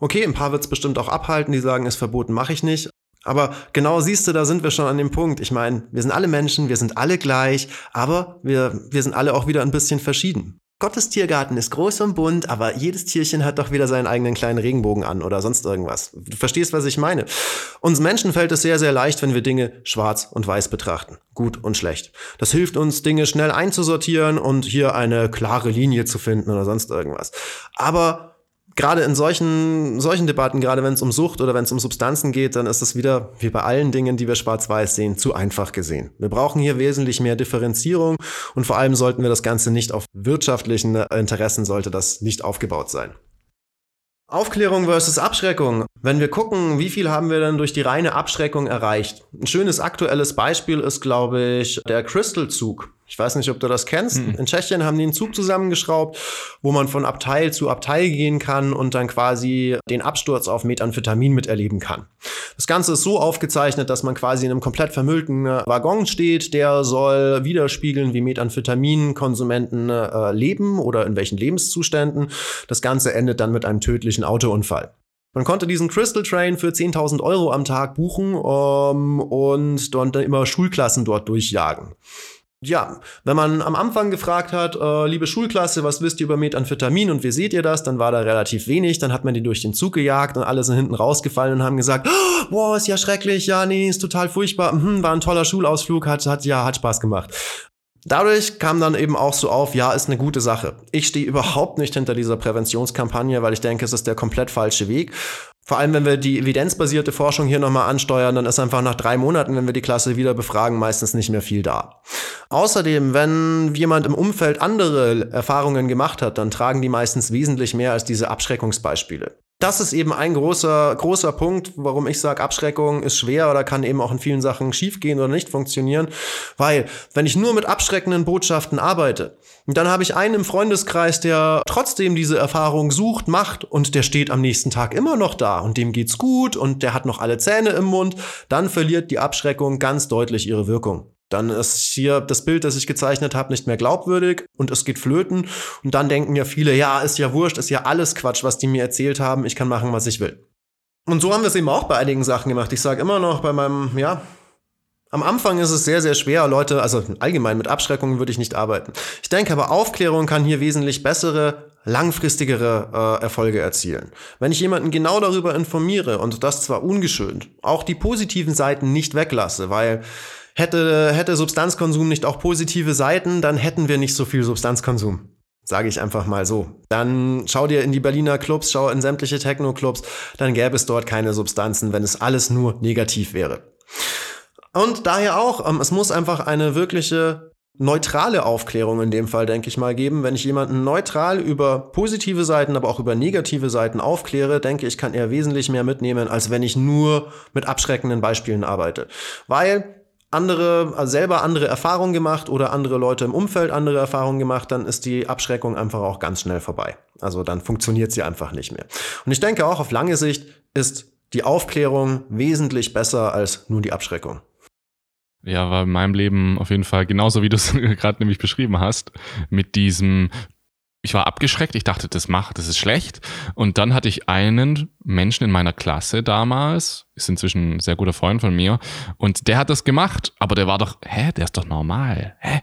Okay, ein paar wird es bestimmt auch abhalten, die sagen, ist verboten, mache ich nicht. Aber genau siehst du, da sind wir schon an dem Punkt. Ich meine, wir sind alle Menschen, wir sind alle gleich, aber wir, wir sind alle auch wieder ein bisschen verschieden. Gottes Tiergarten ist groß und bunt, aber jedes Tierchen hat doch wieder seinen eigenen kleinen Regenbogen an oder sonst irgendwas. Du verstehst, was ich meine. Uns Menschen fällt es sehr, sehr leicht, wenn wir Dinge schwarz und weiß betrachten. Gut und schlecht. Das hilft uns, Dinge schnell einzusortieren und hier eine klare Linie zu finden oder sonst irgendwas. Aber gerade in solchen, solchen Debatten, gerade wenn es um Sucht oder wenn es um Substanzen geht, dann ist es wieder, wie bei allen Dingen, die wir schwarz-weiß sehen, zu einfach gesehen. Wir brauchen hier wesentlich mehr Differenzierung und vor allem sollten wir das Ganze nicht auf wirtschaftlichen Interessen, sollte das nicht aufgebaut sein. Aufklärung versus Abschreckung. Wenn wir gucken, wie viel haben wir denn durch die reine Abschreckung erreicht? Ein schönes aktuelles Beispiel ist, glaube ich, der Crystal-Zug. Ich weiß nicht, ob du das kennst. Mhm. In Tschechien haben die einen Zug zusammengeschraubt, wo man von Abteil zu Abteil gehen kann und dann quasi den Absturz auf Methamphetamin miterleben kann. Das Ganze ist so aufgezeichnet, dass man quasi in einem komplett vermüllten Waggon steht. Der soll widerspiegeln, wie Methamphetamin-Konsumenten äh, leben oder in welchen Lebenszuständen. Das Ganze endet dann mit einem tödlichen Autounfall. Man konnte diesen Crystal Train für 10.000 Euro am Tag buchen ähm, und dann immer Schulklassen dort durchjagen. Ja, wenn man am Anfang gefragt hat, äh, liebe Schulklasse, was wisst ihr über Methamphetamin und wie seht ihr das, dann war da relativ wenig, dann hat man die durch den Zug gejagt und alle sind hinten rausgefallen und haben gesagt, oh, boah, ist ja schrecklich, ja, nee, ist total furchtbar, hm, war ein toller Schulausflug, hat, hat, ja, hat Spaß gemacht. Dadurch kam dann eben auch so auf, ja, ist eine gute Sache. Ich stehe überhaupt nicht hinter dieser Präventionskampagne, weil ich denke, es ist der komplett falsche Weg. Vor allem, wenn wir die evidenzbasierte Forschung hier nochmal ansteuern, dann ist einfach nach drei Monaten, wenn wir die Klasse wieder befragen, meistens nicht mehr viel da. Außerdem, wenn jemand im Umfeld andere Erfahrungen gemacht hat, dann tragen die meistens wesentlich mehr als diese Abschreckungsbeispiele. Das ist eben ein großer, großer Punkt, warum ich sage, Abschreckung ist schwer oder kann eben auch in vielen Sachen schiefgehen oder nicht funktionieren. Weil, wenn ich nur mit abschreckenden Botschaften arbeite, dann habe ich einen im Freundeskreis, der trotzdem diese Erfahrung sucht, macht und der steht am nächsten Tag immer noch da und dem geht's gut und der hat noch alle Zähne im Mund, dann verliert die Abschreckung ganz deutlich ihre Wirkung. Dann ist hier das Bild, das ich gezeichnet habe, nicht mehr glaubwürdig und es geht flöten. Und dann denken ja viele, ja, ist ja wurscht, ist ja alles Quatsch, was die mir erzählt haben. Ich kann machen, was ich will. Und so haben wir es eben auch bei einigen Sachen gemacht. Ich sage immer noch bei meinem, ja, am Anfang ist es sehr, sehr schwer, Leute, also allgemein mit Abschreckungen würde ich nicht arbeiten. Ich denke aber, Aufklärung kann hier wesentlich bessere, langfristigere äh, Erfolge erzielen. Wenn ich jemanden genau darüber informiere und das zwar ungeschönt, auch die positiven Seiten nicht weglasse, weil Hätte, hätte Substanzkonsum nicht auch positive Seiten, dann hätten wir nicht so viel Substanzkonsum. Sage ich einfach mal so. Dann schau dir in die Berliner Clubs, schau in sämtliche Techno-Clubs, dann gäbe es dort keine Substanzen, wenn es alles nur negativ wäre. Und daher auch, ähm, es muss einfach eine wirkliche neutrale Aufklärung in dem Fall, denke ich mal, geben. Wenn ich jemanden neutral über positive Seiten, aber auch über negative Seiten aufkläre, denke ich, kann er wesentlich mehr mitnehmen, als wenn ich nur mit abschreckenden Beispielen arbeite. Weil andere, also selber andere Erfahrungen gemacht oder andere Leute im Umfeld andere Erfahrungen gemacht, dann ist die Abschreckung einfach auch ganz schnell vorbei. Also dann funktioniert sie einfach nicht mehr. Und ich denke auch auf lange Sicht ist die Aufklärung wesentlich besser als nur die Abschreckung. Ja, war in meinem Leben auf jeden Fall genauso, wie du es gerade nämlich beschrieben hast, mit diesem ich war abgeschreckt, ich dachte, das macht, das ist schlecht. Und dann hatte ich einen Menschen in meiner Klasse damals, ist inzwischen ein sehr guter Freund von mir, und der hat das gemacht, aber der war doch, hä, der ist doch normal, hä?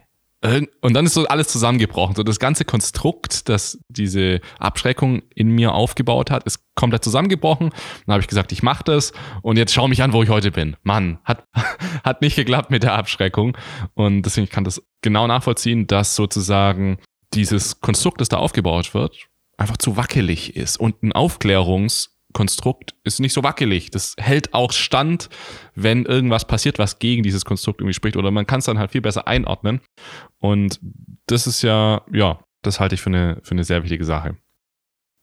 Und dann ist so alles zusammengebrochen. So das ganze Konstrukt, das diese Abschreckung in mir aufgebaut hat, ist komplett zusammengebrochen. Dann habe ich gesagt, ich mache das und jetzt schau mich an, wo ich heute bin. Mann, hat, hat nicht geklappt mit der Abschreckung. Und deswegen kann das genau nachvollziehen, dass sozusagen dieses Konstrukt, das da aufgebaut wird, einfach zu wackelig ist. Und ein Aufklärungskonstrukt ist nicht so wackelig. Das hält auch stand, wenn irgendwas passiert, was gegen dieses Konstrukt irgendwie spricht. Oder man kann es dann halt viel besser einordnen. Und das ist ja, ja, das halte ich für eine, für eine sehr wichtige Sache.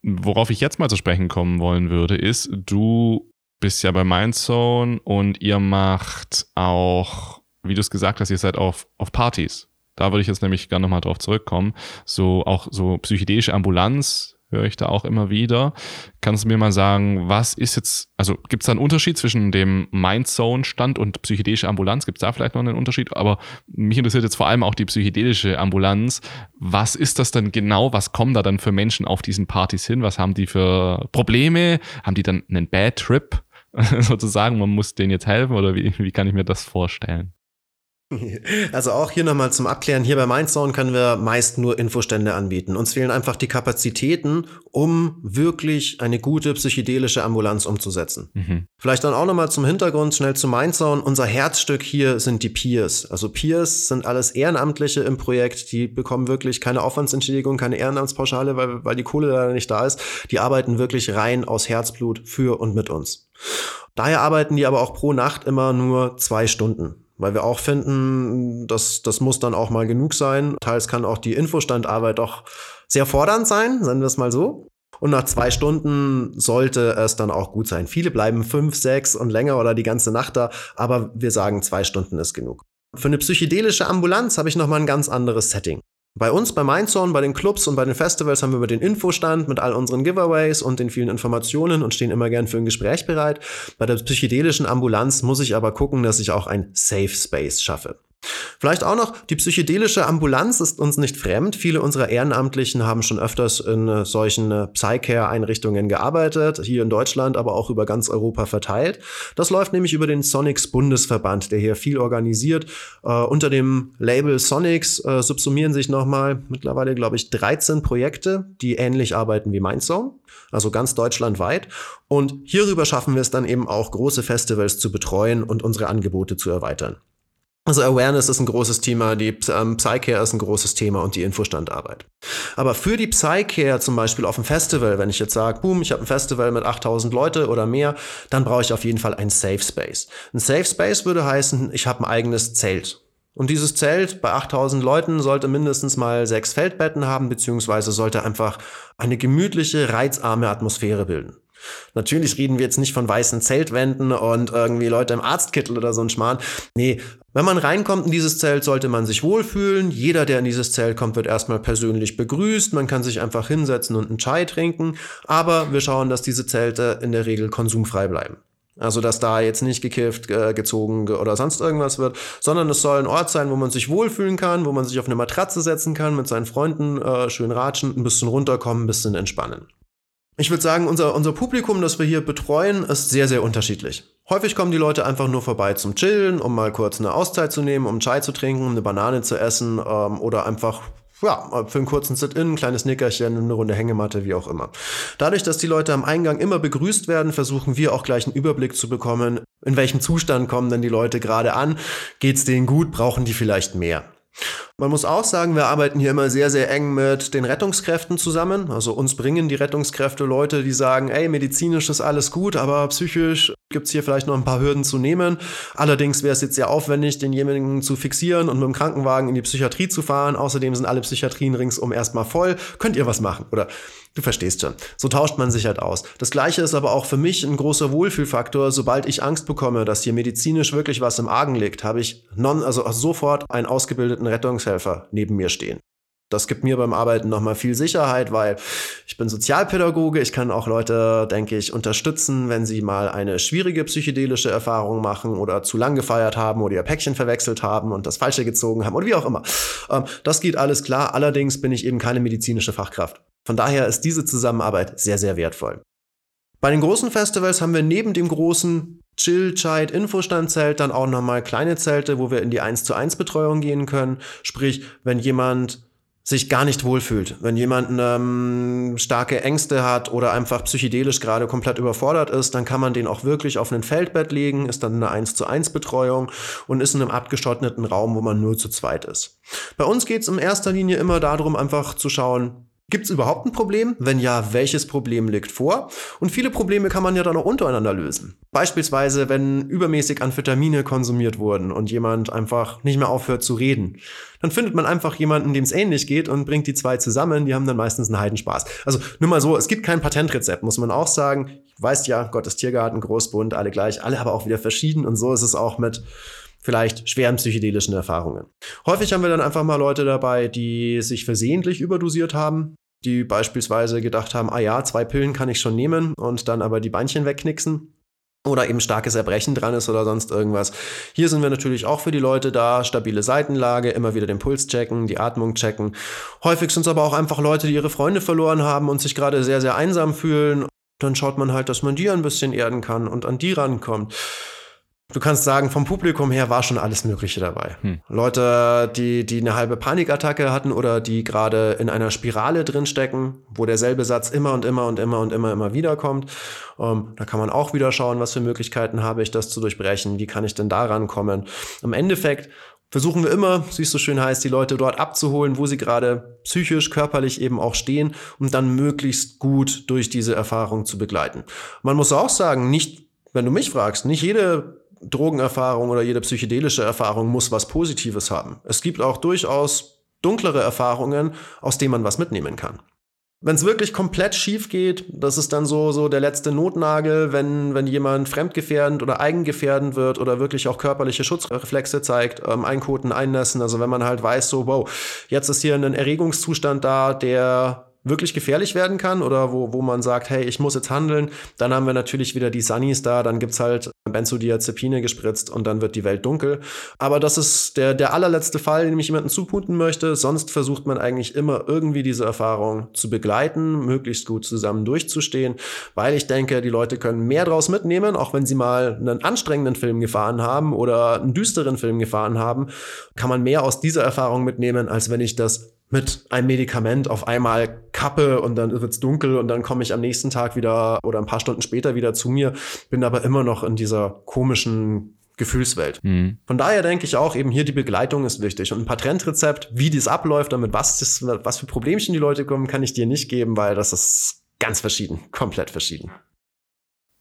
Worauf ich jetzt mal zu sprechen kommen wollen würde, ist, du bist ja bei Mindzone und ihr macht auch, wie du es gesagt hast, ihr seid auf, auf Partys. Da würde ich jetzt nämlich gerne nochmal drauf zurückkommen. So auch so psychedelische Ambulanz höre ich da auch immer wieder. Kannst du mir mal sagen, was ist jetzt, also gibt es da einen Unterschied zwischen dem Mindzone-Stand und psychedelische Ambulanz? Gibt es da vielleicht noch einen Unterschied? Aber mich interessiert jetzt vor allem auch die psychedelische Ambulanz. Was ist das denn genau? Was kommen da dann für Menschen auf diesen Partys hin? Was haben die für Probleme? Haben die dann einen Bad Trip? sozusagen, man muss denen jetzt helfen oder wie, wie kann ich mir das vorstellen? Also auch hier nochmal zum Abklären, hier bei Mindzone können wir meist nur Infostände anbieten. Uns fehlen einfach die Kapazitäten, um wirklich eine gute psychedelische Ambulanz umzusetzen. Mhm. Vielleicht dann auch nochmal zum Hintergrund, schnell zu Mindzone. Unser Herzstück hier sind die Peers. Also Peers sind alles Ehrenamtliche im Projekt, die bekommen wirklich keine Aufwandsentschädigung, keine Ehrenamtspauschale, weil, weil die Kohle leider nicht da ist. Die arbeiten wirklich rein aus Herzblut für und mit uns. Daher arbeiten die aber auch pro Nacht immer nur zwei Stunden. Weil wir auch finden, dass das muss dann auch mal genug sein. Teils kann auch die Infostandarbeit doch sehr fordernd sein, sagen wir es mal so. Und nach zwei Stunden sollte es dann auch gut sein. Viele bleiben fünf, sechs und länger oder die ganze Nacht da, aber wir sagen, zwei Stunden ist genug. Für eine psychedelische Ambulanz habe ich nochmal ein ganz anderes Setting. Bei uns, bei Mindzone, bei den Clubs und bei den Festivals haben wir über den Infostand mit all unseren Giveaways und den vielen Informationen und stehen immer gern für ein Gespräch bereit. Bei der psychedelischen Ambulanz muss ich aber gucken, dass ich auch ein Safe Space schaffe. Vielleicht auch noch, die psychedelische Ambulanz ist uns nicht fremd. Viele unserer Ehrenamtlichen haben schon öfters in äh, solchen äh, Psycare-Einrichtungen gearbeitet, hier in Deutschland, aber auch über ganz Europa verteilt. Das läuft nämlich über den Sonics Bundesverband, der hier viel organisiert. Äh, unter dem Label Sonics äh, subsumieren sich nochmal mittlerweile, glaube ich, 13 Projekte, die ähnlich arbeiten wie Mindzone, also ganz deutschlandweit. Und hierüber schaffen wir es dann eben auch, große Festivals zu betreuen und unsere Angebote zu erweitern. Also Awareness ist ein großes Thema, die ähm, Psycare ist ein großes Thema und die Infostandarbeit. Aber für die Psycare zum Beispiel auf dem Festival, wenn ich jetzt sage, boom, ich habe ein Festival mit 8000 Leute oder mehr, dann brauche ich auf jeden Fall ein Safe Space. Ein Safe Space würde heißen, ich habe ein eigenes Zelt. Und dieses Zelt bei 8000 Leuten sollte mindestens mal sechs Feldbetten haben, beziehungsweise sollte einfach eine gemütliche, reizarme Atmosphäre bilden. Natürlich reden wir jetzt nicht von weißen Zeltwänden und irgendwie Leute im Arztkittel oder so ein Schmarrn. Nee, wenn man reinkommt in dieses Zelt, sollte man sich wohlfühlen. Jeder, der in dieses Zelt kommt, wird erstmal persönlich begrüßt. Man kann sich einfach hinsetzen und einen Chai trinken. Aber wir schauen, dass diese Zelte in der Regel konsumfrei bleiben. Also, dass da jetzt nicht gekifft, gezogen oder sonst irgendwas wird, sondern es soll ein Ort sein, wo man sich wohlfühlen kann, wo man sich auf eine Matratze setzen kann, mit seinen Freunden äh, schön ratschen, ein bisschen runterkommen, ein bisschen entspannen. Ich würde sagen, unser, unser Publikum, das wir hier betreuen, ist sehr, sehr unterschiedlich. Häufig kommen die Leute einfach nur vorbei zum Chillen, um mal kurz eine Auszeit zu nehmen, um Chai zu trinken, um eine Banane zu essen ähm, oder einfach ja, für einen kurzen Sit-in, ein kleines Nickerchen, eine Runde Hängematte, wie auch immer. Dadurch, dass die Leute am Eingang immer begrüßt werden, versuchen wir auch gleich einen Überblick zu bekommen, in welchem Zustand kommen denn die Leute gerade an, geht's denen gut, brauchen die vielleicht mehr. Man muss auch sagen, wir arbeiten hier immer sehr, sehr eng mit den Rettungskräften zusammen. Also uns bringen die Rettungskräfte Leute, die sagen, ey, medizinisch ist alles gut, aber psychisch gibt es hier vielleicht noch ein paar Hürden zu nehmen. Allerdings wäre es jetzt sehr aufwendig, denjenigen zu fixieren und mit dem Krankenwagen in die Psychiatrie zu fahren. Außerdem sind alle Psychiatrien ringsum erstmal voll. Könnt ihr was machen? Oder du verstehst schon. So tauscht man sich halt aus. Das gleiche ist aber auch für mich ein großer Wohlfühlfaktor. Sobald ich Angst bekomme, dass hier medizinisch wirklich was im Argen liegt, habe ich non, also sofort einen ausgebildeten Rettungshelfer neben mir stehen. Das gibt mir beim Arbeiten nochmal viel Sicherheit, weil ich bin Sozialpädagoge. Ich kann auch Leute, denke ich, unterstützen, wenn sie mal eine schwierige psychedelische Erfahrung machen oder zu lang gefeiert haben oder ihr Päckchen verwechselt haben und das Falsche gezogen haben oder wie auch immer. Ähm, das geht alles klar. Allerdings bin ich eben keine medizinische Fachkraft. Von daher ist diese Zusammenarbeit sehr, sehr wertvoll. Bei den großen Festivals haben wir neben dem großen Chill, Child, Infostandzelt dann auch nochmal kleine Zelte, wo wir in die 1 zu 1 Betreuung gehen können. Sprich, wenn jemand sich gar nicht wohlfühlt. Wenn jemand ähm, starke Ängste hat oder einfach psychedelisch gerade komplett überfordert ist, dann kann man den auch wirklich auf ein Feldbett legen, ist dann eine 1 zu 1 Betreuung und ist in einem abgeschotteten Raum, wo man nur zu zweit ist. Bei uns geht es in erster Linie immer darum, einfach zu schauen, Gibt es überhaupt ein Problem? Wenn ja, welches Problem liegt vor? Und viele Probleme kann man ja dann auch untereinander lösen. Beispielsweise, wenn übermäßig Amphetamine konsumiert wurden und jemand einfach nicht mehr aufhört zu reden. Dann findet man einfach jemanden, dem es ähnlich geht und bringt die zwei zusammen. Die haben dann meistens einen Heidenspaß. Also nur mal so, es gibt kein Patentrezept, muss man auch sagen. Weißt ja, Gottes Tiergarten, Großbund, alle gleich, alle aber auch wieder verschieden. Und so ist es auch mit vielleicht schweren psychedelischen Erfahrungen. Häufig haben wir dann einfach mal Leute dabei, die sich versehentlich überdosiert haben, die beispielsweise gedacht haben, ah ja, zwei Pillen kann ich schon nehmen und dann aber die Beinchen wegknicksen oder eben starkes Erbrechen dran ist oder sonst irgendwas. Hier sind wir natürlich auch für die Leute da, stabile Seitenlage, immer wieder den Puls checken, die Atmung checken. Häufig sind es aber auch einfach Leute, die ihre Freunde verloren haben und sich gerade sehr, sehr einsam fühlen. Dann schaut man halt, dass man die ein bisschen erden kann und an die rankommt. Du kannst sagen, vom Publikum her war schon alles Mögliche dabei. Hm. Leute, die, die eine halbe Panikattacke hatten oder die gerade in einer Spirale drinstecken, wo derselbe Satz immer und immer und immer und immer, immer wieder kommt. Um, ähm, da kann man auch wieder schauen, was für Möglichkeiten habe ich, das zu durchbrechen. Wie kann ich denn da rankommen? Im Endeffekt versuchen wir immer, wie es so schön heißt, die Leute dort abzuholen, wo sie gerade psychisch, körperlich eben auch stehen, um dann möglichst gut durch diese Erfahrung zu begleiten. Man muss auch sagen, nicht, wenn du mich fragst, nicht jede Drogenerfahrung oder jede psychedelische Erfahrung muss was Positives haben. Es gibt auch durchaus dunklere Erfahrungen, aus denen man was mitnehmen kann. Wenn es wirklich komplett schief geht, das ist dann so, so der letzte Notnagel, wenn, wenn jemand fremdgefährdend oder eigengefährdend wird oder wirklich auch körperliche Schutzreflexe zeigt, ähm, einkoten, einnässen. Also wenn man halt weiß, so, wow, jetzt ist hier ein Erregungszustand da, der wirklich gefährlich werden kann oder wo, wo man sagt, hey, ich muss jetzt handeln, dann haben wir natürlich wieder die Sunnies da, dann gibt's halt Benzodiazepine gespritzt und dann wird die Welt dunkel. Aber das ist der, der allerletzte Fall, den ich jemanden zuputen möchte. Sonst versucht man eigentlich immer irgendwie diese Erfahrung zu begleiten, möglichst gut zusammen durchzustehen, weil ich denke, die Leute können mehr draus mitnehmen, auch wenn sie mal einen anstrengenden Film gefahren haben oder einen düsteren Film gefahren haben, kann man mehr aus dieser Erfahrung mitnehmen, als wenn ich das mit einem Medikament auf einmal kappe und dann wird's dunkel und dann komme ich am nächsten Tag wieder oder ein paar Stunden später wieder zu mir, bin aber immer noch in dieser komischen Gefühlswelt. Mhm. Von daher denke ich auch, eben hier die Begleitung ist wichtig. Und ein Patentrezept, wie das abläuft, damit was, das, was für Problemchen die Leute kommen, kann ich dir nicht geben, weil das ist ganz verschieden, komplett verschieden.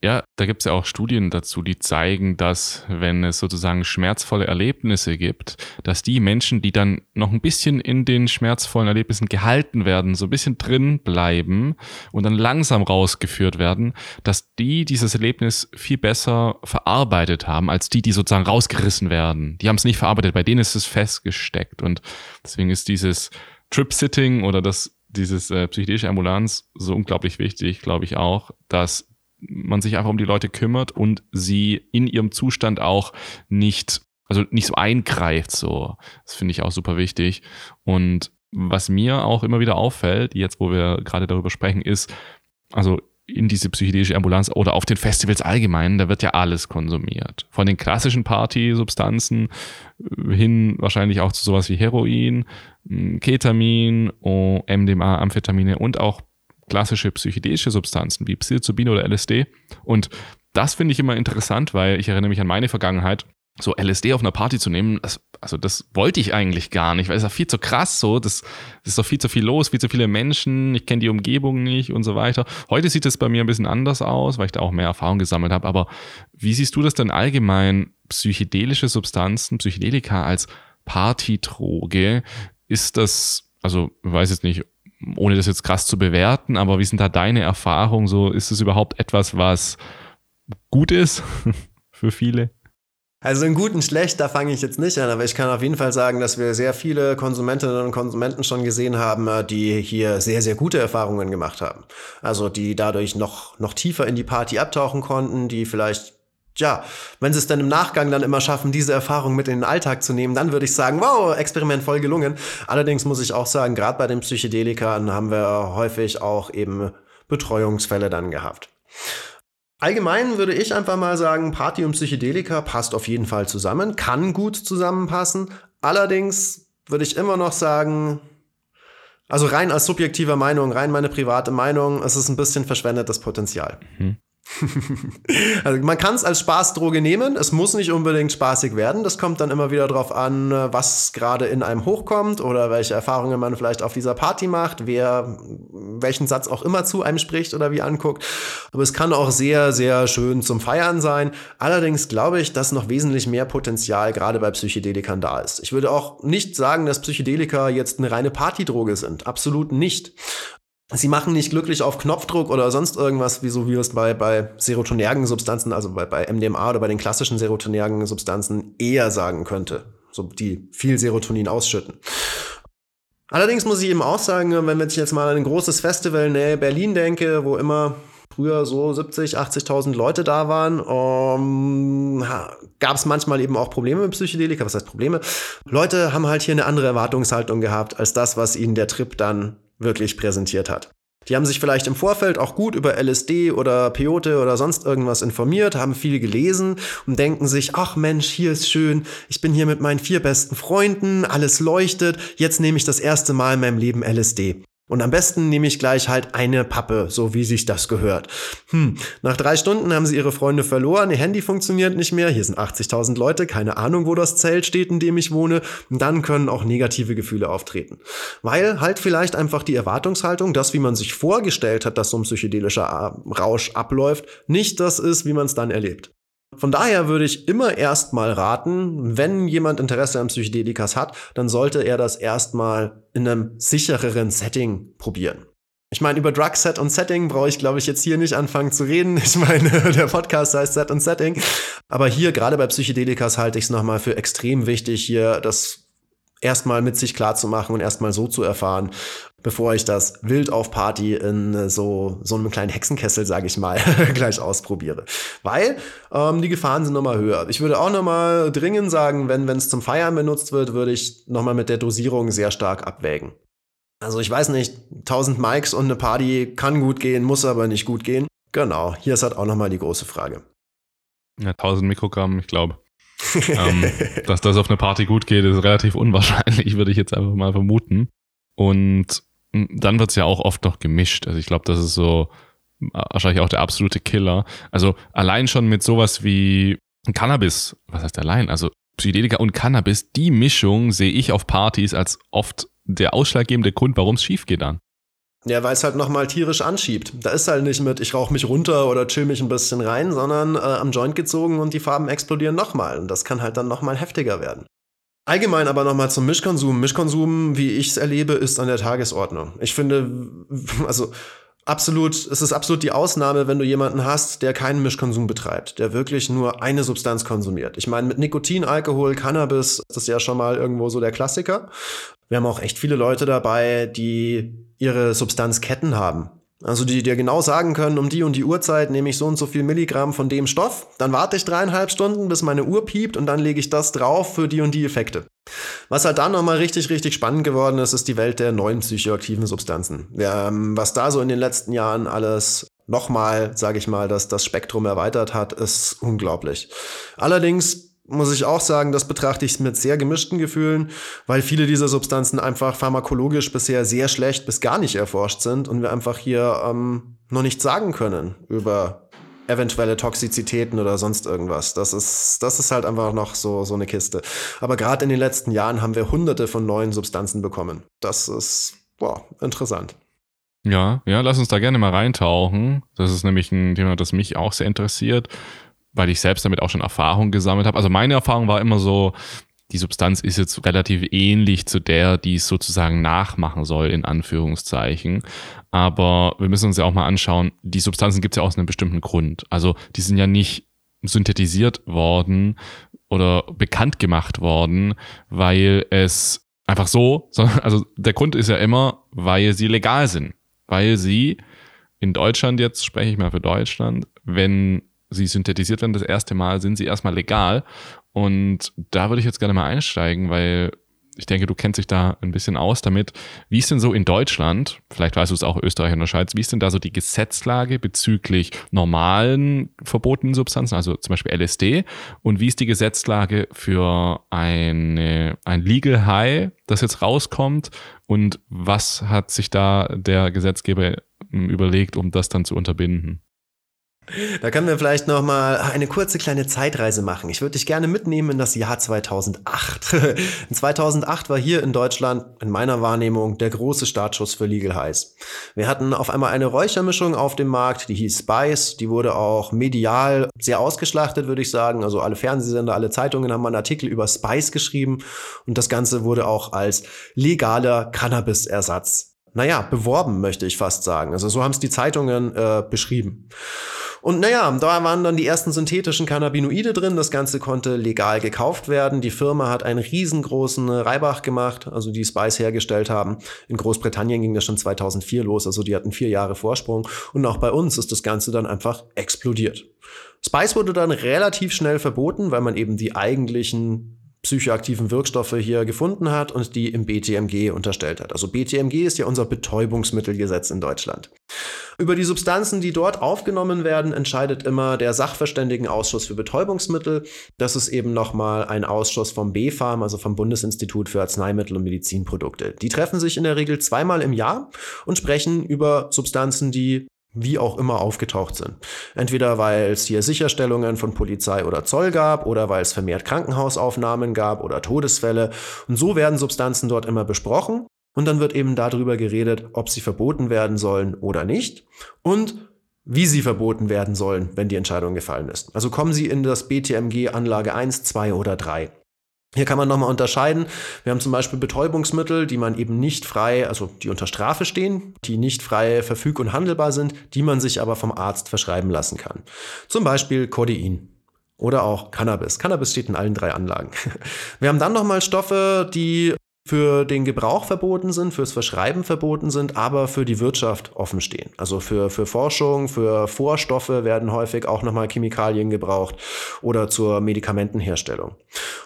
Ja, da gibt es ja auch Studien dazu, die zeigen, dass wenn es sozusagen schmerzvolle Erlebnisse gibt, dass die Menschen, die dann noch ein bisschen in den schmerzvollen Erlebnissen gehalten werden, so ein bisschen drin bleiben und dann langsam rausgeführt werden, dass die dieses Erlebnis viel besser verarbeitet haben, als die, die sozusagen rausgerissen werden. Die haben es nicht verarbeitet, bei denen ist es festgesteckt. Und deswegen ist dieses Trip-Sitting oder das dieses äh, psychedelische Ambulanz so unglaublich wichtig, glaube ich auch, dass man sich einfach um die Leute kümmert und sie in ihrem Zustand auch nicht, also nicht so eingreift, so. Das finde ich auch super wichtig. Und was mir auch immer wieder auffällt, jetzt wo wir gerade darüber sprechen, ist, also in diese psychedelische Ambulanz oder auf den Festivals allgemein, da wird ja alles konsumiert. Von den klassischen Party-Substanzen hin wahrscheinlich auch zu sowas wie Heroin, Ketamin, MDMA, Amphetamine und auch klassische psychedelische Substanzen wie Psilocybin oder LSD. Und das finde ich immer interessant, weil ich erinnere mich an meine Vergangenheit, so LSD auf einer Party zu nehmen, das, also das wollte ich eigentlich gar nicht, weil es ist ja viel zu krass so, das, das ist doch viel zu viel los, viel zu viele Menschen, ich kenne die Umgebung nicht und so weiter. Heute sieht es bei mir ein bisschen anders aus, weil ich da auch mehr Erfahrung gesammelt habe, aber wie siehst du das denn allgemein, psychedelische Substanzen, Psychedelika als Partydroge, ist das, also ich weiß jetzt nicht, ohne das jetzt krass zu bewerten, aber wie sind da deine Erfahrungen? So, ist es überhaupt etwas, was gut ist für viele? Also in guten schlecht, da fange ich jetzt nicht an, aber ich kann auf jeden Fall sagen, dass wir sehr viele Konsumentinnen und Konsumenten schon gesehen haben, äh, die hier sehr, sehr gute Erfahrungen gemacht haben. Also die dadurch noch, noch tiefer in die Party abtauchen konnten, die vielleicht ja, wenn sie es dann im Nachgang dann immer schaffen, diese Erfahrung mit in den Alltag zu nehmen, dann würde ich sagen, wow, Experiment voll gelungen. Allerdings muss ich auch sagen, gerade bei den Psychedelikern haben wir häufig auch eben Betreuungsfälle dann gehabt. Allgemein würde ich einfach mal sagen, Party und Psychedelika passt auf jeden Fall zusammen, kann gut zusammenpassen. Allerdings würde ich immer noch sagen, also rein als subjektiver Meinung, rein meine private Meinung, es ist ein bisschen verschwendetes Potenzial. Mhm. also man kann es als Spaßdroge nehmen, es muss nicht unbedingt spaßig werden. Das kommt dann immer wieder darauf an, was gerade in einem hochkommt oder welche Erfahrungen man vielleicht auf dieser Party macht, wer welchen Satz auch immer zu einem spricht oder wie anguckt. Aber es kann auch sehr, sehr schön zum Feiern sein. Allerdings glaube ich, dass noch wesentlich mehr Potenzial gerade bei Psychedelikern da ist. Ich würde auch nicht sagen, dass Psychedelika jetzt eine reine Partydroge sind. Absolut nicht sie machen nicht glücklich auf Knopfdruck oder sonst irgendwas, wie so wie es bei, bei serotonergen Substanzen, also bei, bei MDMA oder bei den klassischen serotonergen Substanzen eher sagen könnte, so die viel Serotonin ausschütten. Allerdings muss ich eben auch sagen, wenn ich jetzt mal an ein großes Festival nähe Berlin denke, wo immer früher so 70, 80.000 Leute da waren, um, ähm, gab es manchmal eben auch Probleme mit Psychedelika. Was heißt Probleme? Leute haben halt hier eine andere Erwartungshaltung gehabt als das, was ihnen der Trip dann wirklich präsentiert hat. Die haben sich vielleicht im Vorfeld auch gut über LSD oder Peyote oder sonst irgendwas informiert, haben viel gelesen und denken sich, ach Mensch, hier ist schön, ich bin hier mit meinen vier besten Freunden, alles leuchtet, jetzt nehme ich das erste Mal in meinem Leben LSD. Und am besten nehme ich gleich halt eine Pappe, so wie sich das gehört. Hm, nach drei Stunden haben sie ihre Freunde verloren, ihr Handy funktioniert nicht mehr, hier sind 80.000 Leute, keine Ahnung, wo das Zelt steht, in dem ich wohne. Und dann können auch negative Gefühle auftreten. Weil halt vielleicht einfach die Erwartungshaltung, das, wie man sich vorgestellt hat, dass so ein psychedelischer Rausch abläuft, nicht das ist, wie man es dann erlebt. Von daher würde ich immer erstmal raten, wenn jemand Interesse an Psychedelikas hat, dann sollte er das erstmal in einem sichereren Setting probieren. Ich meine, über Drug Set und Setting brauche ich, glaube ich, jetzt hier nicht anfangen zu reden. Ich meine, der Podcast heißt Set und Setting. Aber hier, gerade bei Psychedelikas, halte ich es nochmal für extrem wichtig, hier das erstmal mit sich klar zu machen und erstmal so zu erfahren, bevor ich das wild auf Party in so, so einem kleinen Hexenkessel, sage ich mal, gleich ausprobiere. Weil ähm, die Gefahren sind nochmal höher. Ich würde auch nochmal dringend sagen, wenn es zum Feiern benutzt wird, würde ich nochmal mit der Dosierung sehr stark abwägen. Also ich weiß nicht, 1000 Mikes und eine Party kann gut gehen, muss aber nicht gut gehen. Genau, hier ist halt auch nochmal die große Frage. Ja, 1000 Mikrogramm, ich glaube. ähm, dass das auf eine Party gut geht, ist relativ unwahrscheinlich, würde ich jetzt einfach mal vermuten. Und dann wird es ja auch oft noch gemischt. Also ich glaube, das ist so wahrscheinlich auch der absolute Killer. Also allein schon mit sowas wie Cannabis, was heißt allein? Also Psychedelika und Cannabis, die Mischung sehe ich auf Partys als oft der ausschlaggebende Grund, warum es schief geht dann. Ja, weil es halt nochmal tierisch anschiebt. Da ist halt nicht mit, ich rauche mich runter oder chill mich ein bisschen rein, sondern äh, am Joint gezogen und die Farben explodieren nochmal. Und das kann halt dann nochmal heftiger werden. Allgemein aber nochmal zum Mischkonsum. Mischkonsum, wie ich es erlebe, ist an der Tagesordnung. Ich finde, also absolut, es ist absolut die Ausnahme, wenn du jemanden hast, der keinen Mischkonsum betreibt, der wirklich nur eine Substanz konsumiert. Ich meine, mit Nikotin, Alkohol, Cannabis, das ist ja schon mal irgendwo so der Klassiker. Wir haben auch echt viele Leute dabei, die ihre Substanzketten haben. Also die dir genau sagen können, um die und die Uhrzeit nehme ich so und so viel Milligramm von dem Stoff, dann warte ich dreieinhalb Stunden, bis meine Uhr piept und dann lege ich das drauf für die und die Effekte. Was halt dann nochmal richtig, richtig spannend geworden ist, ist die Welt der neuen psychoaktiven Substanzen. Ähm, was da so in den letzten Jahren alles nochmal, sage ich mal, dass das Spektrum erweitert hat, ist unglaublich. Allerdings muss ich auch sagen, das betrachte ich mit sehr gemischten Gefühlen, weil viele dieser Substanzen einfach pharmakologisch bisher sehr schlecht bis gar nicht erforscht sind und wir einfach hier ähm, noch nichts sagen können über eventuelle Toxizitäten oder sonst irgendwas. Das ist, das ist halt einfach noch so, so eine Kiste. Aber gerade in den letzten Jahren haben wir hunderte von neuen Substanzen bekommen. Das ist, boah, interessant. Ja, ja, lass uns da gerne mal reintauchen. Das ist nämlich ein Thema, das mich auch sehr interessiert weil ich selbst damit auch schon Erfahrung gesammelt habe. Also meine Erfahrung war immer so, die Substanz ist jetzt relativ ähnlich zu der, die es sozusagen nachmachen soll, in Anführungszeichen. Aber wir müssen uns ja auch mal anschauen, die Substanzen gibt es ja aus einem bestimmten Grund. Also die sind ja nicht synthetisiert worden oder bekannt gemacht worden, weil es einfach so, sondern also der Grund ist ja immer, weil sie legal sind. Weil sie in Deutschland jetzt, spreche ich mal für Deutschland, wenn sie synthetisiert werden das erste Mal, sind sie erstmal legal. Und da würde ich jetzt gerne mal einsteigen, weil ich denke, du kennst dich da ein bisschen aus damit. Wie ist denn so in Deutschland, vielleicht weißt du es auch Österreich und der Schweiz, wie ist denn da so die Gesetzlage bezüglich normalen verbotenen Substanzen, also zum Beispiel LSD? Und wie ist die Gesetzlage für eine, ein Legal High, das jetzt rauskommt? Und was hat sich da der Gesetzgeber überlegt, um das dann zu unterbinden? Da können wir vielleicht noch mal eine kurze kleine Zeitreise machen. Ich würde dich gerne mitnehmen in das Jahr 2008. in 2008 war hier in Deutschland in meiner Wahrnehmung der große Startschuss für Legal Highs. Wir hatten auf einmal eine Räuchermischung auf dem Markt, die hieß Spice. Die wurde auch medial sehr ausgeschlachtet, würde ich sagen. Also alle Fernsehsender, alle Zeitungen haben einen Artikel über Spice geschrieben und das Ganze wurde auch als legaler Cannabis-Ersatz naja, beworben, möchte ich fast sagen. Also so haben es die Zeitungen äh, beschrieben. Und naja, da waren dann die ersten synthetischen Cannabinoide drin. Das Ganze konnte legal gekauft werden. Die Firma hat einen riesengroßen Reibach gemacht, also die Spice hergestellt haben. In Großbritannien ging das schon 2004 los, also die hatten vier Jahre Vorsprung. Und auch bei uns ist das Ganze dann einfach explodiert. Spice wurde dann relativ schnell verboten, weil man eben die eigentlichen psychoaktiven Wirkstoffe hier gefunden hat und die im BTMG unterstellt hat. Also BTMG ist ja unser Betäubungsmittelgesetz in Deutschland. Über die Substanzen, die dort aufgenommen werden, entscheidet immer der Sachverständigenausschuss für Betäubungsmittel. Das ist eben nochmal ein Ausschuss vom BfArM, also vom Bundesinstitut für Arzneimittel und Medizinprodukte. Die treffen sich in der Regel zweimal im Jahr und sprechen über Substanzen, die wie auch immer aufgetaucht sind. Entweder weil es hier Sicherstellungen von Polizei oder Zoll gab oder weil es vermehrt Krankenhausaufnahmen gab oder Todesfälle. Und so werden Substanzen dort immer besprochen und dann wird eben darüber geredet, ob sie verboten werden sollen oder nicht und wie sie verboten werden sollen, wenn die Entscheidung gefallen ist. Also kommen sie in das BTMG Anlage 1, 2 oder 3. Hier kann man nochmal unterscheiden. Wir haben zum Beispiel Betäubungsmittel, die man eben nicht frei, also die unter Strafe stehen, die nicht frei verfüg- und handelbar sind, die man sich aber vom Arzt verschreiben lassen kann. Zum Beispiel Codein. Oder auch Cannabis. Cannabis steht in allen drei Anlagen. Wir haben dann nochmal Stoffe, die für den Gebrauch verboten sind, fürs Verschreiben verboten sind, aber für die Wirtschaft offen stehen. Also für, für Forschung, für Vorstoffe werden häufig auch nochmal Chemikalien gebraucht oder zur Medikamentenherstellung.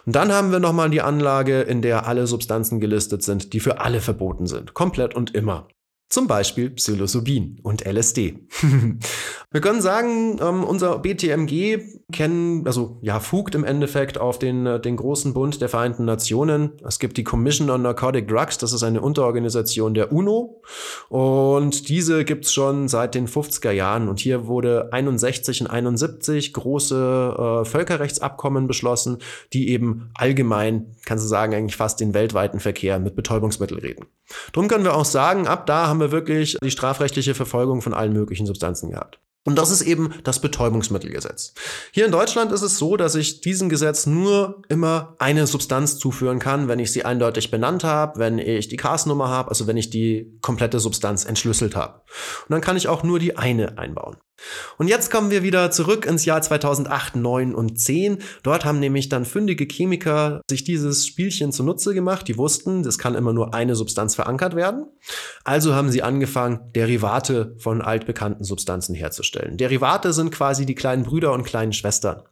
Und dann haben wir nochmal die Anlage, in der alle Substanzen gelistet sind, die für alle verboten sind. Komplett und immer. Zum Beispiel Psilocybin und LSD. Wir können sagen, ähm, unser BTMG kennen, also ja, fugt im Endeffekt auf den, äh, den großen Bund der Vereinten Nationen. Es gibt die Commission on Narcotic Drugs, das ist eine Unterorganisation der UNO. Und diese gibt's schon seit den 50er Jahren. Und hier wurde 61 und 71 große äh, Völkerrechtsabkommen beschlossen, die eben allgemein, kannst du sagen, eigentlich fast den weltweiten Verkehr mit Betäubungsmitteln reden. Drum können wir auch sagen, ab da haben wir wirklich die strafrechtliche Verfolgung von allen möglichen Substanzen gehabt. Und das ist eben das Betäubungsmittelgesetz. Hier in Deutschland ist es so, dass ich diesem Gesetz nur immer eine Substanz zuführen kann, wenn ich sie eindeutig benannt habe, wenn ich die Cars-Nummer habe, also wenn ich die komplette Substanz entschlüsselt habe. Und dann kann ich auch nur die eine einbauen. Und jetzt kommen wir wieder zurück ins Jahr 2008, 9 und 10. Dort haben nämlich dann fündige Chemiker sich dieses Spielchen zunutze gemacht. Die wussten, das kann immer nur eine Substanz verankert werden. Also haben sie angefangen, Derivate von altbekannten Substanzen herzustellen. Derivate sind quasi die kleinen Brüder und kleinen Schwestern.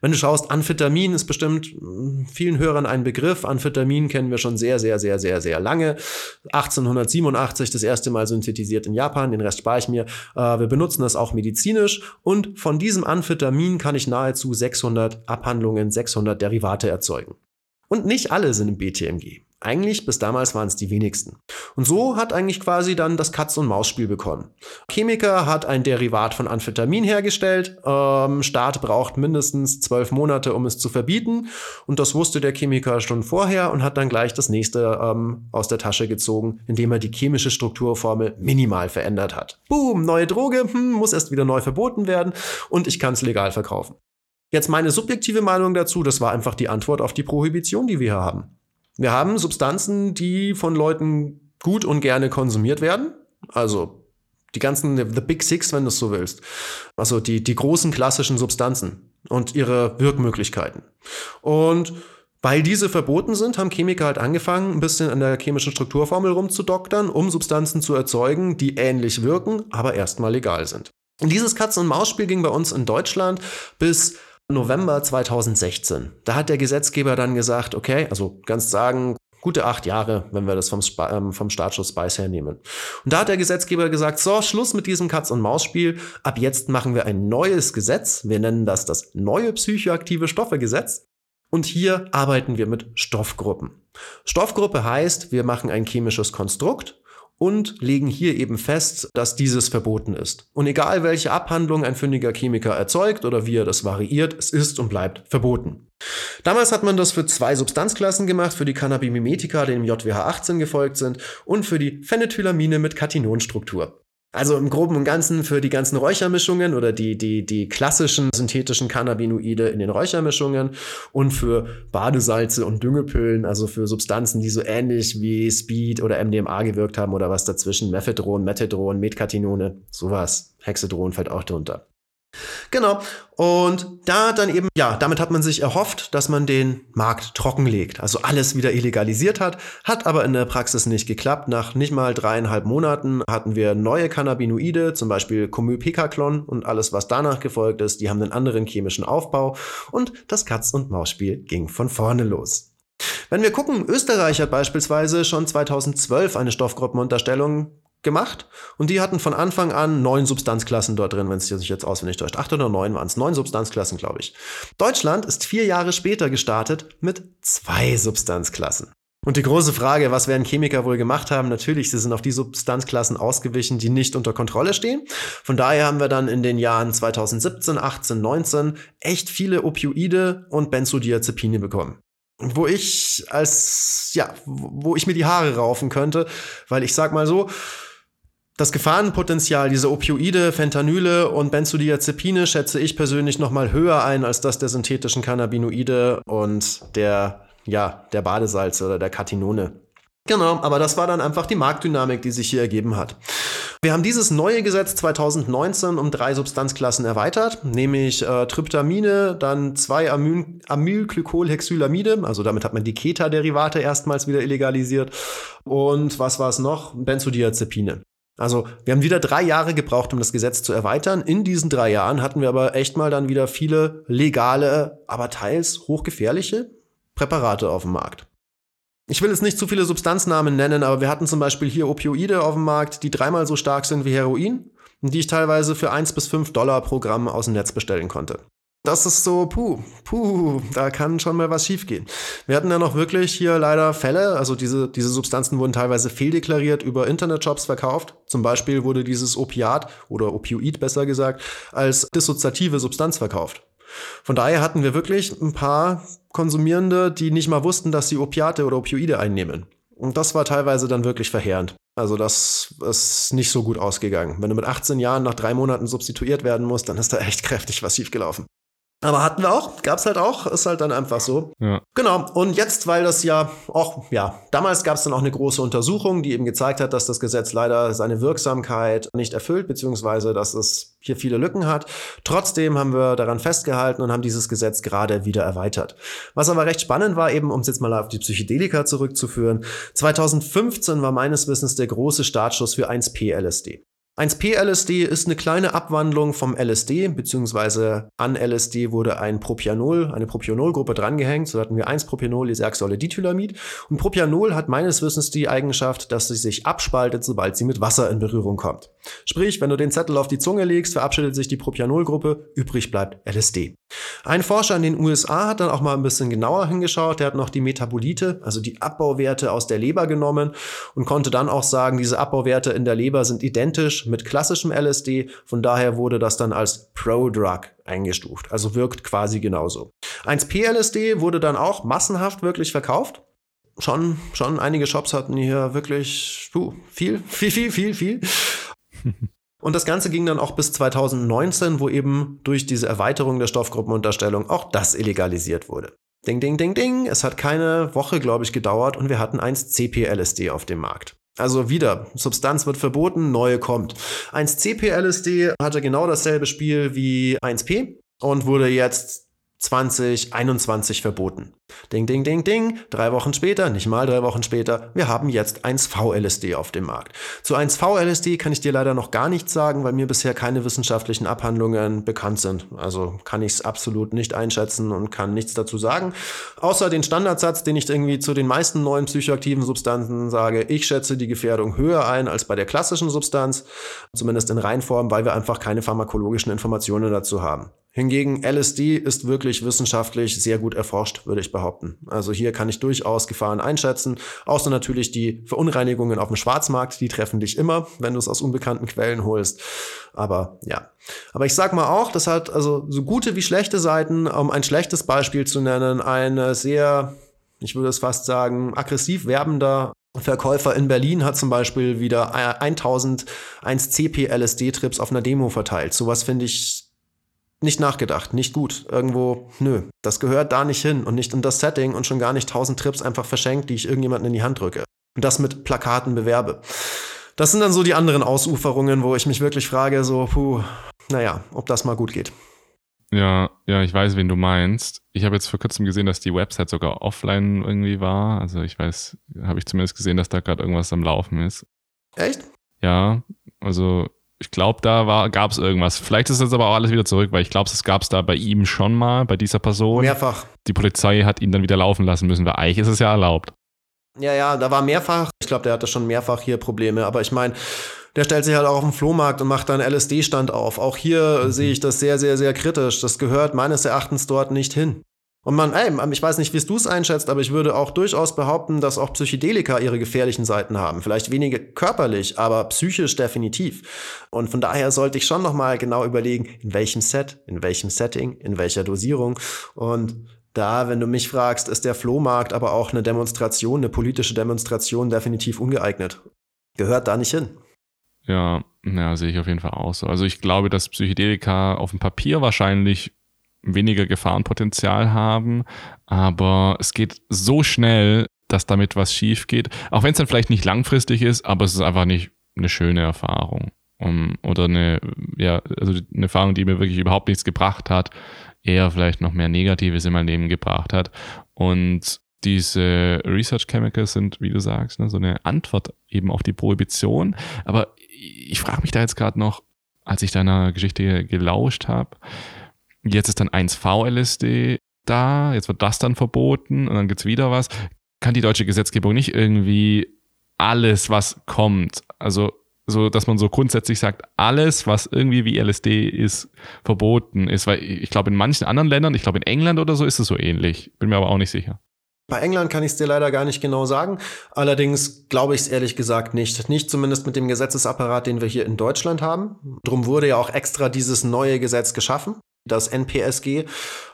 Wenn du schaust, Amphetamin ist bestimmt hm, vielen Hörern ein Begriff. Amphetamin kennen wir schon sehr, sehr, sehr, sehr, sehr lange. 1887 das erste Mal synthetisiert in Japan, den Rest spare ich mir. Äh, wir benutzen das auch medizinisch und von diesem Amphetamin kann ich nahezu 600 Abhandlungen, 600 Derivate erzeugen. Und nicht alle sind im BTMG. Eigentlich bis damals waren es die wenigsten. Und so hat eigentlich quasi dann das Katz- und Maus-Spiel begonnen. Chemiker hat ein Derivat von Amphetamin hergestellt. Ähm, Staat braucht mindestens zwölf Monate, um es zu verbieten. Und das wusste der Chemiker schon vorher und hat dann gleich das nächste ähm, aus der Tasche gezogen, indem er die chemische Strukturformel minimal verändert hat. Boom, neue Droge, hm, muss erst wieder neu verboten werden und ich kann es legal verkaufen. Jetzt meine subjektive Meinung dazu, das war einfach die Antwort auf die Prohibition, die wir hier haben. Wir haben Substanzen, die von Leuten gut und gerne konsumiert werden. Also die ganzen, the Big Six, wenn du es so willst. Also die, die großen klassischen Substanzen und ihre Wirkmöglichkeiten. Und weil diese verboten sind, haben Chemiker halt angefangen, ein bisschen an der chemischen Strukturformel rumzudoktern, um Substanzen zu erzeugen, die ähnlich wirken, aber erstmal legal sind. Und dieses Katz-und-Maus-Spiel ging bei uns in Deutschland bis November 2016. Da hat der Gesetzgeber dann gesagt, okay, also ganz sagen, gute acht Jahre, wenn wir das vom, Sp ähm, vom Startschuss Spice hernehmen. Und da hat der Gesetzgeber gesagt, so, Schluss mit diesem Katz-und-Maus-Spiel. Ab jetzt machen wir ein neues Gesetz. Wir nennen das das neue psychoaktive Stoffe-Gesetz. Und hier arbeiten wir mit Stoffgruppen. Stoffgruppe heißt, wir machen ein chemisches Konstrukt und legen hier eben fest, dass dieses verboten ist. Und egal welche Abhandlung ein fündiger Chemiker erzeugt oder wie er das variiert, es ist und bleibt verboten. Damals hat man das für zwei Substanzklassen gemacht, für die Cannabimimetika, die dem JWH 18 gefolgt sind, und für die Phenethylamine mit Katinonstruktur. Also im Groben und Ganzen für die ganzen Räuchermischungen oder die, die, die klassischen synthetischen Cannabinoide in den Räuchermischungen und für Badesalze und Düngepüllen, also für Substanzen, die so ähnlich wie Speed oder MDMA gewirkt haben oder was dazwischen, Mephedron, Methadron, Metkatinone, sowas. Hexedron fällt auch drunter. Genau. Und da dann eben, ja, damit hat man sich erhofft, dass man den Markt trockenlegt, also alles wieder illegalisiert hat, hat aber in der Praxis nicht geklappt. Nach nicht mal dreieinhalb Monaten hatten wir neue Cannabinoide, zum Beispiel Comylpicaclon und alles, was danach gefolgt ist, die haben einen anderen chemischen Aufbau und das Katz- und Maus-Spiel ging von vorne los. Wenn wir gucken, Österreich hat beispielsweise schon 2012 eine Stoffgruppenunterstellung gemacht und die hatten von Anfang an neun Substanzklassen dort drin, wenn es sich jetzt auswendig täuscht. Acht oder neun waren es. Neun Substanzklassen, glaube ich. Deutschland ist vier Jahre später gestartet mit zwei Substanzklassen. Und die große Frage, was werden Chemiker wohl gemacht haben? Natürlich, sie sind auf die Substanzklassen ausgewichen, die nicht unter Kontrolle stehen. Von daher haben wir dann in den Jahren 2017, 18, 19 echt viele Opioide und Benzodiazepine bekommen wo ich als, ja, wo ich mir die Haare raufen könnte, weil ich sag mal so, das Gefahrenpotenzial dieser Opioide, Fentanyle und Benzodiazepine schätze ich persönlich noch mal höher ein als das der synthetischen Cannabinoide und der ja, der Badesalze oder der Katinone. Genau, aber das war dann einfach die Marktdynamik, die sich hier ergeben hat. Wir haben dieses neue Gesetz 2019 um drei Substanzklassen erweitert, nämlich äh, Tryptamine, dann zwei Amyl Amylglycolhexylamide, also damit hat man die Keta-Derivate erstmals wieder illegalisiert. Und was war es noch? Benzodiazepine. Also wir haben wieder drei Jahre gebraucht, um das Gesetz zu erweitern. In diesen drei Jahren hatten wir aber echt mal dann wieder viele legale, aber teils hochgefährliche Präparate auf dem Markt. Ich will jetzt nicht zu viele Substanznamen nennen, aber wir hatten zum Beispiel hier Opioide auf dem Markt, die dreimal so stark sind wie Heroin und die ich teilweise für 1 bis 5 Dollar pro Gramm aus dem Netz bestellen konnte. Das ist so, puh, puh, da kann schon mal was schiefgehen. Wir hatten ja noch wirklich hier leider Fälle, also diese, diese Substanzen wurden teilweise fehldeklariert über Internetshops verkauft. Zum Beispiel wurde dieses Opiat oder Opioid besser gesagt als dissoziative Substanz verkauft. Von daher hatten wir wirklich ein paar Konsumierende, die nicht mal wussten, dass sie Opiate oder Opioide einnehmen. Und das war teilweise dann wirklich verheerend. Also das ist nicht so gut ausgegangen. Wenn du mit 18 Jahren nach drei Monaten substituiert werden musst, dann ist da echt kräftig was schiefgelaufen. Aber hatten wir auch, gab's halt auch, ist halt dann einfach so. Ja. Genau. Und jetzt, weil das ja auch, ja, damals gab's dann auch eine große Untersuchung, die eben gezeigt hat, dass das Gesetz leider seine Wirksamkeit nicht erfüllt, beziehungsweise dass es hier viele Lücken hat. Trotzdem haben wir daran festgehalten und haben dieses Gesetz gerade wieder erweitert. Was aber recht spannend war, eben, um es jetzt mal auf die Psychedelika zurückzuführen, 2015 war meines Wissens der große Startschuss für 1P-LSD. 1P-LSD ist eine kleine Abwandlung vom LSD, beziehungsweise an LSD wurde ein Propianol, eine Propianol-Gruppe drangehängt. So hatten wir 1-Propianol, Iserxole-Dithylamid. Und Propianol hat meines Wissens die Eigenschaft, dass sie sich abspaltet, sobald sie mit Wasser in Berührung kommt. Sprich, wenn du den Zettel auf die Zunge legst, verabschiedet sich die Propianol-Gruppe, übrig bleibt LSD. Ein Forscher in den USA hat dann auch mal ein bisschen genauer hingeschaut. Der hat noch die Metabolite, also die Abbauwerte aus der Leber genommen und konnte dann auch sagen, diese Abbauwerte in der Leber sind identisch mit klassischem LSD. Von daher wurde das dann als Pro-Drug eingestuft. Also wirkt quasi genauso. 1P-LSD wurde dann auch massenhaft wirklich verkauft. Schon, schon einige Shops hatten hier wirklich puh, viel, viel, viel, viel, viel. Und das Ganze ging dann auch bis 2019, wo eben durch diese Erweiterung der Stoffgruppenunterstellung auch das illegalisiert wurde. Ding, ding, ding, ding. Es hat keine Woche, glaube ich, gedauert und wir hatten 1-CP-LSD auf dem Markt. Also wieder, Substanz wird verboten, neue kommt. 1-CP-LSD hatte genau dasselbe Spiel wie 1P und wurde jetzt 2021 verboten. Ding, ding, ding, ding. Drei Wochen später, nicht mal drei Wochen später, wir haben jetzt 1V-LSD auf dem Markt. Zu 1V-LSD kann ich dir leider noch gar nichts sagen, weil mir bisher keine wissenschaftlichen Abhandlungen bekannt sind. Also kann ich es absolut nicht einschätzen und kann nichts dazu sagen. Außer den Standardsatz, den ich irgendwie zu den meisten neuen psychoaktiven Substanzen sage. Ich schätze die Gefährdung höher ein als bei der klassischen Substanz. Zumindest in Reinform, weil wir einfach keine pharmakologischen Informationen dazu haben. Hingegen LSD ist wirklich wissenschaftlich sehr gut erforscht, würde ich behaupten. Also hier kann ich durchaus Gefahren einschätzen, außer natürlich die Verunreinigungen auf dem Schwarzmarkt, die treffen dich immer, wenn du es aus unbekannten Quellen holst. Aber ja. Aber ich sag mal auch, das hat also so gute wie schlechte Seiten, um ein schlechtes Beispiel zu nennen, eine sehr, ich würde es fast sagen, aggressiv werbender Verkäufer in Berlin hat zum Beispiel wieder 1001 CP LSD-Trips auf einer Demo verteilt. Sowas finde ich nicht nachgedacht, nicht gut. Irgendwo, nö, das gehört da nicht hin und nicht in das Setting und schon gar nicht tausend Trips einfach verschenkt, die ich irgendjemanden in die Hand drücke. Und das mit Plakaten bewerbe. Das sind dann so die anderen Ausuferungen, wo ich mich wirklich frage, so, puh, naja, ob das mal gut geht. Ja, ja, ich weiß, wen du meinst. Ich habe jetzt vor kurzem gesehen, dass die Website sogar offline irgendwie war. Also ich weiß, habe ich zumindest gesehen, dass da gerade irgendwas am Laufen ist. Echt? Ja, also ich glaube, da gab es irgendwas. Vielleicht ist jetzt aber auch alles wieder zurück, weil ich glaube, es gab es da bei ihm schon mal, bei dieser Person. Mehrfach. Die Polizei hat ihn dann wieder laufen lassen müssen, weil eigentlich ist es ja erlaubt. Ja, ja, da war mehrfach. Ich glaube, der hatte schon mehrfach hier Probleme. Aber ich meine, der stellt sich halt auch auf den Flohmarkt und macht dann LSD-Stand auf. Auch hier mhm. sehe ich das sehr, sehr, sehr kritisch. Das gehört meines Erachtens dort nicht hin. Und man, ey, ich weiß nicht, wie du es einschätzt, aber ich würde auch durchaus behaupten, dass auch Psychedelika ihre gefährlichen Seiten haben. Vielleicht weniger körperlich, aber psychisch definitiv. Und von daher sollte ich schon nochmal genau überlegen, in welchem Set, in welchem Setting, in welcher Dosierung. Und da, wenn du mich fragst, ist der Flohmarkt aber auch eine Demonstration, eine politische Demonstration definitiv ungeeignet. Gehört da nicht hin. Ja, ja, sehe ich auf jeden Fall auch so. Also ich glaube, dass Psychedelika auf dem Papier wahrscheinlich weniger Gefahrenpotenzial haben, aber es geht so schnell, dass damit was schief geht. Auch wenn es dann vielleicht nicht langfristig ist, aber es ist einfach nicht eine schöne Erfahrung. Um, oder eine, ja, also eine Erfahrung, die mir wirklich überhaupt nichts gebracht hat, eher vielleicht noch mehr Negatives in mein Leben gebracht hat. Und diese Research Chemicals sind, wie du sagst, ne, so eine Antwort eben auf die Prohibition. Aber ich frage mich da jetzt gerade noch, als ich deiner Geschichte gelauscht habe, jetzt ist dann 1V-LSD da, jetzt wird das dann verboten und dann gibt es wieder was. Kann die deutsche Gesetzgebung nicht irgendwie alles, was kommt, also so, dass man so grundsätzlich sagt, alles, was irgendwie wie LSD ist, verboten ist. Weil ich glaube, in manchen anderen Ländern, ich glaube in England oder so, ist es so ähnlich. Bin mir aber auch nicht sicher. Bei England kann ich es dir leider gar nicht genau sagen. Allerdings glaube ich es ehrlich gesagt nicht. Nicht zumindest mit dem Gesetzesapparat, den wir hier in Deutschland haben. Drum wurde ja auch extra dieses neue Gesetz geschaffen das NPSG,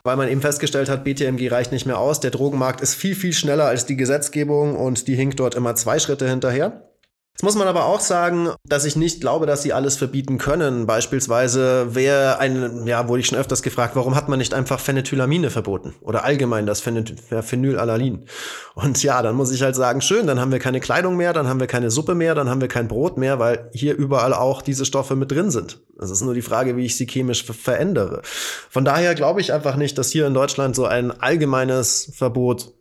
weil man eben festgestellt hat, BTMG reicht nicht mehr aus. Der Drogenmarkt ist viel, viel schneller als die Gesetzgebung und die hinkt dort immer zwei Schritte hinterher. Jetzt muss man aber auch sagen, dass ich nicht glaube, dass sie alles verbieten können. Beispielsweise wäre ein, ja, wurde ich schon öfters gefragt, warum hat man nicht einfach Phenethylamine verboten? Oder allgemein das Phenylalalanin. Und ja, dann muss ich halt sagen, schön, dann haben wir keine Kleidung mehr, dann haben wir keine Suppe mehr, dann haben wir kein Brot mehr, weil hier überall auch diese Stoffe mit drin sind. Es ist nur die Frage, wie ich sie chemisch verändere. Von daher glaube ich einfach nicht, dass hier in Deutschland so ein allgemeines Verbot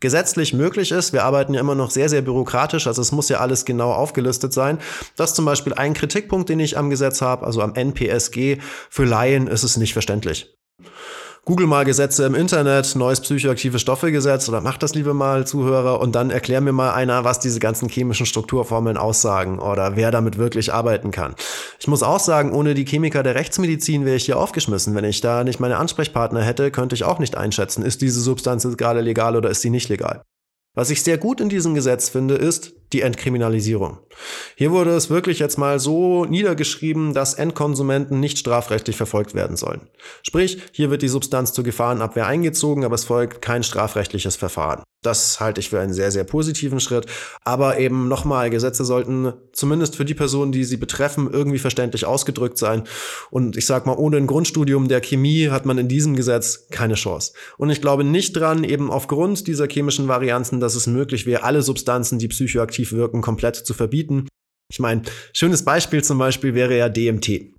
gesetzlich möglich ist. Wir arbeiten ja immer noch sehr, sehr bürokratisch, also es muss ja alles genau aufgelistet sein. Das ist zum Beispiel ein Kritikpunkt, den ich am Gesetz habe, also am NPSG. Für Laien ist es nicht verständlich. Google mal Gesetze im Internet, neues psychoaktive Stoffegesetz oder mach das liebe mal Zuhörer und dann erklär mir mal einer, was diese ganzen chemischen Strukturformeln aussagen oder wer damit wirklich arbeiten kann. Ich muss auch sagen, ohne die Chemiker der Rechtsmedizin wäre ich hier aufgeschmissen. Wenn ich da nicht meine Ansprechpartner hätte, könnte ich auch nicht einschätzen, ist diese Substanz gerade legal oder ist sie nicht legal. Was ich sehr gut in diesem Gesetz finde, ist die Entkriminalisierung. Hier wurde es wirklich jetzt mal so niedergeschrieben, dass Endkonsumenten nicht strafrechtlich verfolgt werden sollen. Sprich, hier wird die Substanz zur Gefahrenabwehr eingezogen, aber es folgt kein strafrechtliches Verfahren. Das halte ich für einen sehr, sehr positiven Schritt. Aber eben nochmal, Gesetze sollten zumindest für die Personen, die sie betreffen, irgendwie verständlich ausgedrückt sein. Und ich sag mal, ohne ein Grundstudium der Chemie hat man in diesem Gesetz keine Chance. Und ich glaube nicht dran, eben aufgrund dieser chemischen Varianzen, dass es möglich wäre, alle Substanzen, die psychoaktiv wirken, komplett zu verbieten. Ich meine, schönes Beispiel zum Beispiel wäre ja DMT.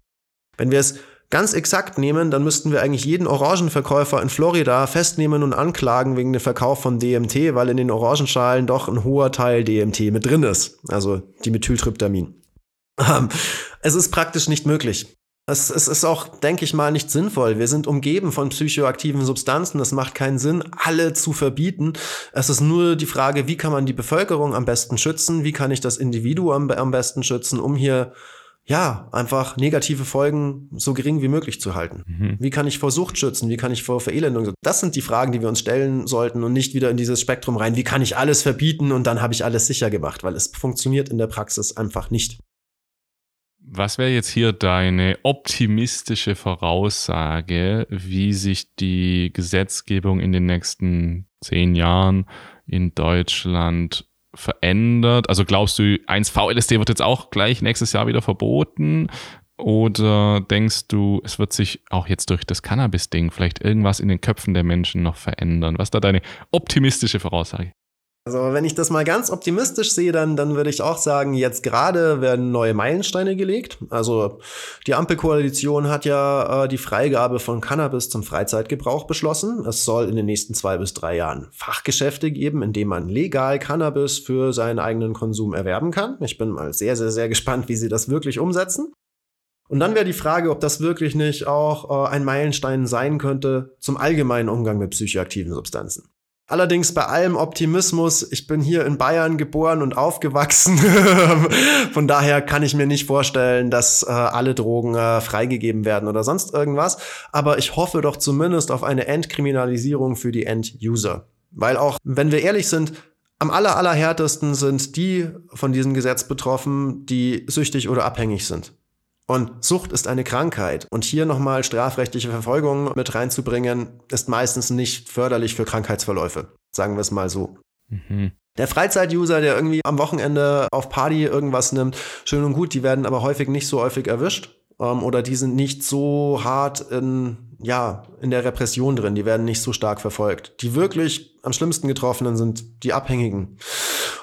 Wenn wir es ganz exakt nehmen, dann müssten wir eigentlich jeden Orangenverkäufer in Florida festnehmen und anklagen wegen dem Verkauf von DMT, weil in den Orangenschalen doch ein hoher Teil DMT mit drin ist, also Dimethyltryptamin. Ähm, es ist praktisch nicht möglich. Es, es, ist auch, denke ich mal, nicht sinnvoll. Wir sind umgeben von psychoaktiven Substanzen. Es macht keinen Sinn, alle zu verbieten. Es ist nur die Frage, wie kann man die Bevölkerung am besten schützen? Wie kann ich das Individuum am besten schützen, um hier ja, einfach negative Folgen so gering wie möglich zu halten. Mhm. Wie kann ich vor Sucht schützen? Wie kann ich vor Verelendung? Das sind die Fragen, die wir uns stellen sollten und nicht wieder in dieses Spektrum rein. Wie kann ich alles verbieten und dann habe ich alles sicher gemacht? Weil es funktioniert in der Praxis einfach nicht. Was wäre jetzt hier deine optimistische Voraussage, wie sich die Gesetzgebung in den nächsten zehn Jahren in Deutschland verändert? Also glaubst du, 1V-LSD wird jetzt auch gleich nächstes Jahr wieder verboten? Oder denkst du, es wird sich auch jetzt durch das Cannabis-Ding vielleicht irgendwas in den Köpfen der Menschen noch verändern? Was ist da deine optimistische Voraussage? Also wenn ich das mal ganz optimistisch sehe, dann, dann würde ich auch sagen, jetzt gerade werden neue Meilensteine gelegt. Also die Ampelkoalition hat ja äh, die Freigabe von Cannabis zum Freizeitgebrauch beschlossen. Es soll in den nächsten zwei bis drei Jahren Fachgeschäfte geben, in denen man legal Cannabis für seinen eigenen Konsum erwerben kann. Ich bin mal sehr, sehr, sehr gespannt, wie sie das wirklich umsetzen. Und dann wäre die Frage, ob das wirklich nicht auch äh, ein Meilenstein sein könnte zum allgemeinen Umgang mit psychoaktiven Substanzen. Allerdings bei allem Optimismus, ich bin hier in Bayern geboren und aufgewachsen. Von daher kann ich mir nicht vorstellen, dass äh, alle Drogen äh, freigegeben werden oder sonst irgendwas. Aber ich hoffe doch zumindest auf eine Entkriminalisierung für die End-User. Weil auch, wenn wir ehrlich sind, am aller, allerhärtesten sind die von diesem Gesetz betroffen, die süchtig oder abhängig sind. Und Sucht ist eine Krankheit. Und hier nochmal strafrechtliche Verfolgung mit reinzubringen, ist meistens nicht förderlich für Krankheitsverläufe. Sagen wir es mal so. Mhm. Der Freizeit-User, der irgendwie am Wochenende auf Party irgendwas nimmt, schön und gut, die werden aber häufig nicht so häufig erwischt. Ähm, oder die sind nicht so hart in ja, in der Repression drin, die werden nicht so stark verfolgt. Die wirklich am schlimmsten getroffenen sind die Abhängigen.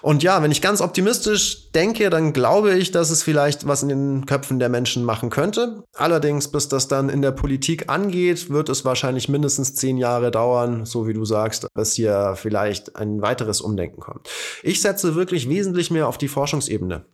Und ja, wenn ich ganz optimistisch denke, dann glaube ich, dass es vielleicht was in den Köpfen der Menschen machen könnte. Allerdings, bis das dann in der Politik angeht, wird es wahrscheinlich mindestens zehn Jahre dauern, so wie du sagst, bis hier vielleicht ein weiteres Umdenken kommt. Ich setze wirklich wesentlich mehr auf die Forschungsebene.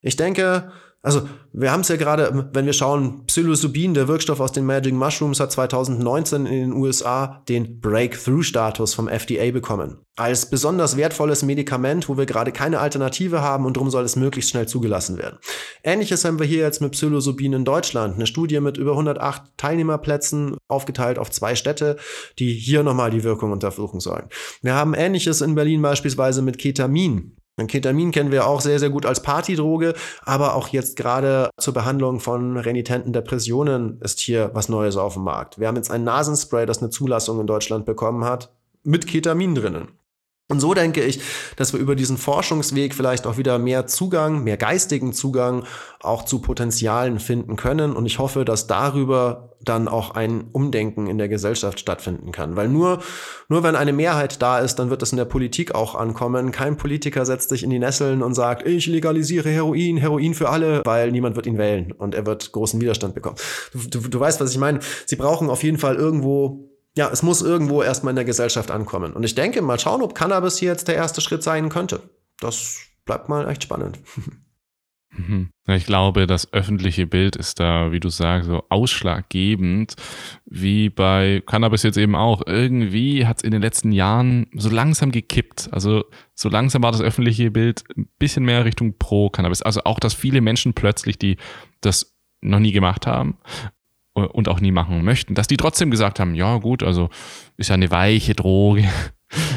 Ich denke, also wir haben es ja gerade, wenn wir schauen, Psilocybin, der Wirkstoff aus den Magic Mushrooms, hat 2019 in den USA den Breakthrough-Status vom FDA bekommen. Als besonders wertvolles Medikament, wo wir gerade keine Alternative haben und darum soll es möglichst schnell zugelassen werden. Ähnliches haben wir hier jetzt mit Psilocybin in Deutschland. Eine Studie mit über 108 Teilnehmerplätzen, aufgeteilt auf zwei Städte, die hier nochmal die Wirkung untersuchen sollen. Wir haben Ähnliches in Berlin beispielsweise mit Ketamin. Ketamin kennen wir auch sehr, sehr gut als Partydroge, aber auch jetzt gerade zur Behandlung von renitenten Depressionen ist hier was Neues auf dem Markt. Wir haben jetzt ein Nasenspray, das eine Zulassung in Deutschland bekommen hat, mit Ketamin drinnen. Und so denke ich, dass wir über diesen Forschungsweg vielleicht auch wieder mehr Zugang, mehr geistigen Zugang auch zu Potenzialen finden können. Und ich hoffe, dass darüber dann auch ein Umdenken in der Gesellschaft stattfinden kann. Weil nur, nur wenn eine Mehrheit da ist, dann wird es in der Politik auch ankommen. Kein Politiker setzt sich in die Nesseln und sagt, ich legalisiere Heroin, Heroin für alle, weil niemand wird ihn wählen und er wird großen Widerstand bekommen. Du, du, du weißt, was ich meine. Sie brauchen auf jeden Fall irgendwo ja, es muss irgendwo erstmal in der Gesellschaft ankommen. Und ich denke, mal schauen, ob Cannabis hier jetzt der erste Schritt sein könnte. Das bleibt mal echt spannend. Mhm. Ich glaube, das öffentliche Bild ist da, wie du sagst, so ausschlaggebend, wie bei Cannabis jetzt eben auch. Irgendwie hat es in den letzten Jahren so langsam gekippt. Also so langsam war das öffentliche Bild ein bisschen mehr Richtung pro Cannabis. Also auch, dass viele Menschen plötzlich, die das noch nie gemacht haben und auch nie machen möchten, dass die trotzdem gesagt haben, ja gut, also ist ja eine weiche Droge.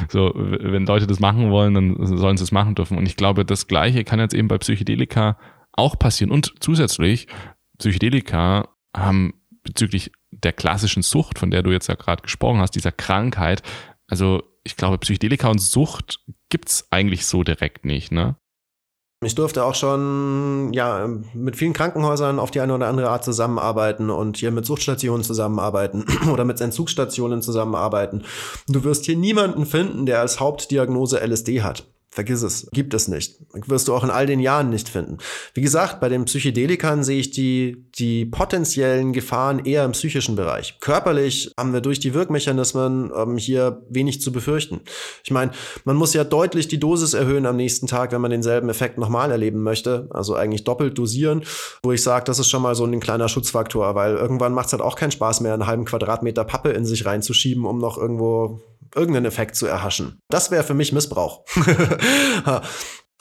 So, wenn Leute das machen wollen, dann sollen sie es machen dürfen. Und ich glaube, das Gleiche kann jetzt eben bei Psychedelika auch passieren. Und zusätzlich, Psychedelika haben bezüglich der klassischen Sucht, von der du jetzt ja gerade gesprochen hast, dieser Krankheit, also ich glaube, Psychedelika und Sucht gibt's eigentlich so direkt nicht, ne? Ich durfte auch schon ja mit vielen Krankenhäusern auf die eine oder andere Art zusammenarbeiten und hier mit Suchtstationen zusammenarbeiten oder mit Entzugsstationen zusammenarbeiten. Du wirst hier niemanden finden, der als Hauptdiagnose LSD hat. Vergiss es, gibt es nicht. Wirst du auch in all den Jahren nicht finden. Wie gesagt, bei den Psychedelikern sehe ich die, die potenziellen Gefahren eher im psychischen Bereich. Körperlich haben wir durch die Wirkmechanismen ähm, hier wenig zu befürchten. Ich meine, man muss ja deutlich die Dosis erhöhen am nächsten Tag, wenn man denselben Effekt nochmal erleben möchte. Also eigentlich doppelt dosieren, wo ich sage, das ist schon mal so ein kleiner Schutzfaktor, weil irgendwann macht es halt auch keinen Spaß mehr, einen halben Quadratmeter Pappe in sich reinzuschieben, um noch irgendwo irgendeinen Effekt zu erhaschen. Das wäre für mich Missbrauch.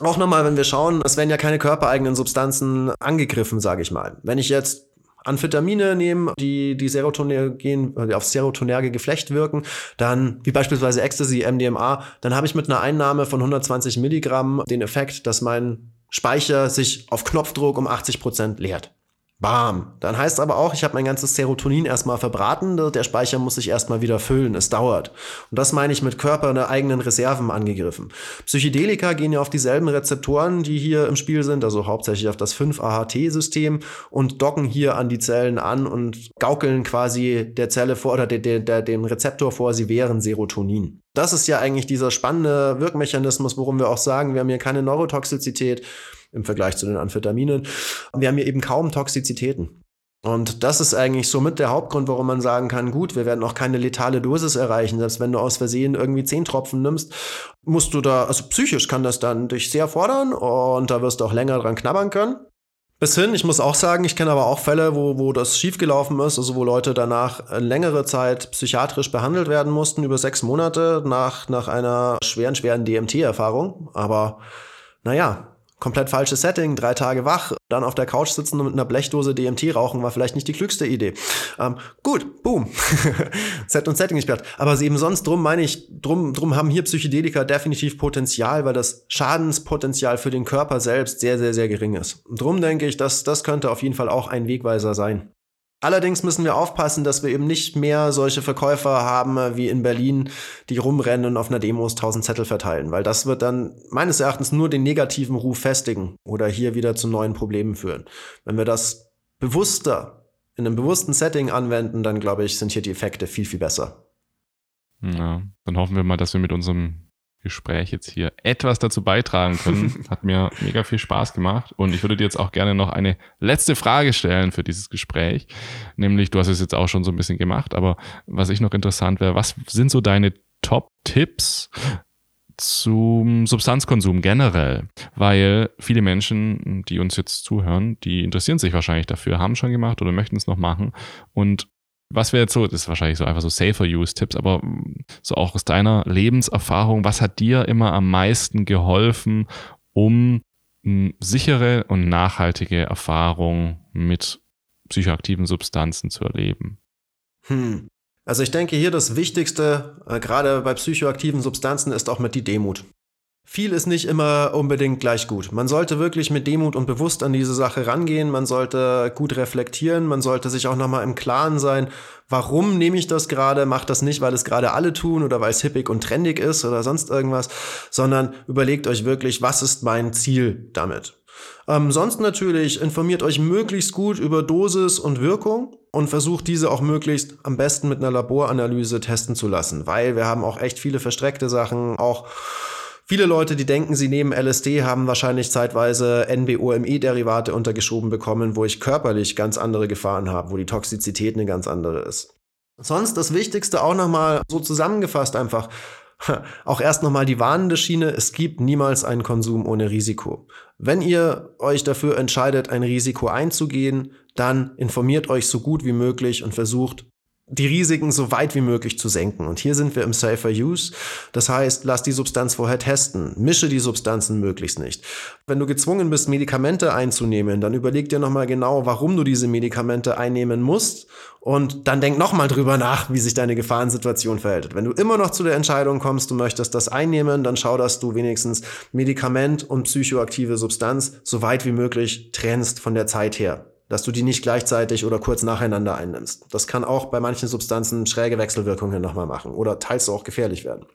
Auch nochmal, wenn wir schauen, es werden ja keine körpereigenen Substanzen angegriffen, sage ich mal. Wenn ich jetzt Amphetamine nehme, die, die Serotonin, die auf serotonerge Geflecht wirken, dann, wie beispielsweise Ecstasy, MDMA, dann habe ich mit einer Einnahme von 120 Milligramm den Effekt, dass mein Speicher sich auf Knopfdruck um 80 Prozent leert. Bam. Dann heißt aber auch, ich habe mein ganzes Serotonin erstmal verbraten, der Speicher muss sich erstmal wieder füllen, es dauert. Und das meine ich mit Körper der eigenen Reserven angegriffen. Psychedelika gehen ja auf dieselben Rezeptoren, die hier im Spiel sind, also hauptsächlich auf das 5-AHT-System und docken hier an die Zellen an und gaukeln quasi der Zelle vor oder der, der, der, dem Rezeptor vor, sie wären Serotonin. Das ist ja eigentlich dieser spannende Wirkmechanismus, worum wir auch sagen, wir haben hier keine Neurotoxizität im Vergleich zu den Amphetaminen. Wir haben hier eben kaum Toxizitäten. Und das ist eigentlich somit der Hauptgrund, warum man sagen kann, gut, wir werden auch keine letale Dosis erreichen. Selbst wenn du aus Versehen irgendwie zehn Tropfen nimmst, musst du da, also psychisch kann das dann dich sehr fordern und da wirst du auch länger dran knabbern können. Bis hin, ich muss auch sagen, ich kenne aber auch Fälle, wo, wo das schiefgelaufen ist, also wo Leute danach längere Zeit psychiatrisch behandelt werden mussten, über sechs Monate nach, nach einer schweren, schweren DMT-Erfahrung. Aber naja, komplett falsches Setting, drei Tage wach, dann auf der Couch sitzen und mit einer Blechdose DMT rauchen, war vielleicht nicht die klügste Idee. Ähm, gut, boom. Set und Setting gesperrt. Aber eben sonst drum meine ich, drum, drum haben hier Psychedelika definitiv Potenzial, weil das Schadenspotenzial für den Körper selbst sehr, sehr, sehr gering ist. Drum denke ich, dass das könnte auf jeden Fall auch ein Wegweiser sein. Allerdings müssen wir aufpassen, dass wir eben nicht mehr solche Verkäufer haben wie in Berlin, die rumrennen und auf einer Demos tausend Zettel verteilen, weil das wird dann meines Erachtens nur den negativen Ruf festigen oder hier wieder zu neuen Problemen führen. Wenn wir das bewusster in einem bewussten Setting anwenden, dann glaube ich, sind hier die Effekte viel, viel besser. Ja, dann hoffen wir mal, dass wir mit unserem Gespräch jetzt hier etwas dazu beitragen können. Hat mir mega viel Spaß gemacht und ich würde dir jetzt auch gerne noch eine letzte Frage stellen für dieses Gespräch. Nämlich, du hast es jetzt auch schon so ein bisschen gemacht, aber was ich noch interessant wäre, was sind so deine Top-Tipps zum Substanzkonsum generell, weil viele Menschen, die uns jetzt zuhören, die interessieren sich wahrscheinlich dafür, haben schon gemacht oder möchten es noch machen und was wäre jetzt so, das ist wahrscheinlich so einfach so safer Use Tipps, aber so auch aus deiner Lebenserfahrung, was hat dir immer am meisten geholfen, um sichere und nachhaltige Erfahrung mit psychoaktiven Substanzen zu erleben? Hm. Also ich denke hier das Wichtigste, äh, gerade bei psychoaktiven Substanzen, ist auch mit die Demut. Viel ist nicht immer unbedingt gleich gut. Man sollte wirklich mit Demut und bewusst an diese Sache rangehen. Man sollte gut reflektieren. Man sollte sich auch nochmal im Klaren sein, warum nehme ich das gerade? Mach das nicht, weil es gerade alle tun oder weil es hippig und trendig ist oder sonst irgendwas, sondern überlegt euch wirklich, was ist mein Ziel damit? Ähm, sonst natürlich informiert euch möglichst gut über Dosis und Wirkung und versucht diese auch möglichst am besten mit einer Laboranalyse testen zu lassen, weil wir haben auch echt viele verstreckte Sachen, auch Viele Leute, die denken, sie nehmen LSD, haben wahrscheinlich zeitweise NBOME-Derivate untergeschoben bekommen, wo ich körperlich ganz andere Gefahren habe, wo die Toxizität eine ganz andere ist. Sonst das Wichtigste auch nochmal so zusammengefasst einfach. Auch erst nochmal die warnende Schiene. Es gibt niemals einen Konsum ohne Risiko. Wenn ihr euch dafür entscheidet, ein Risiko einzugehen, dann informiert euch so gut wie möglich und versucht die Risiken so weit wie möglich zu senken. Und hier sind wir im Safer Use. Das heißt, lass die Substanz vorher testen. Mische die Substanzen möglichst nicht. Wenn du gezwungen bist, Medikamente einzunehmen, dann überleg dir nochmal genau, warum du diese Medikamente einnehmen musst. Und dann denk nochmal drüber nach, wie sich deine Gefahrensituation verhält. Wenn du immer noch zu der Entscheidung kommst, du möchtest das einnehmen, dann schau, dass du wenigstens Medikament und psychoaktive Substanz so weit wie möglich trennst von der Zeit her dass du die nicht gleichzeitig oder kurz nacheinander einnimmst. Das kann auch bei manchen Substanzen schräge Wechselwirkungen nochmal machen oder teils auch gefährlich werden.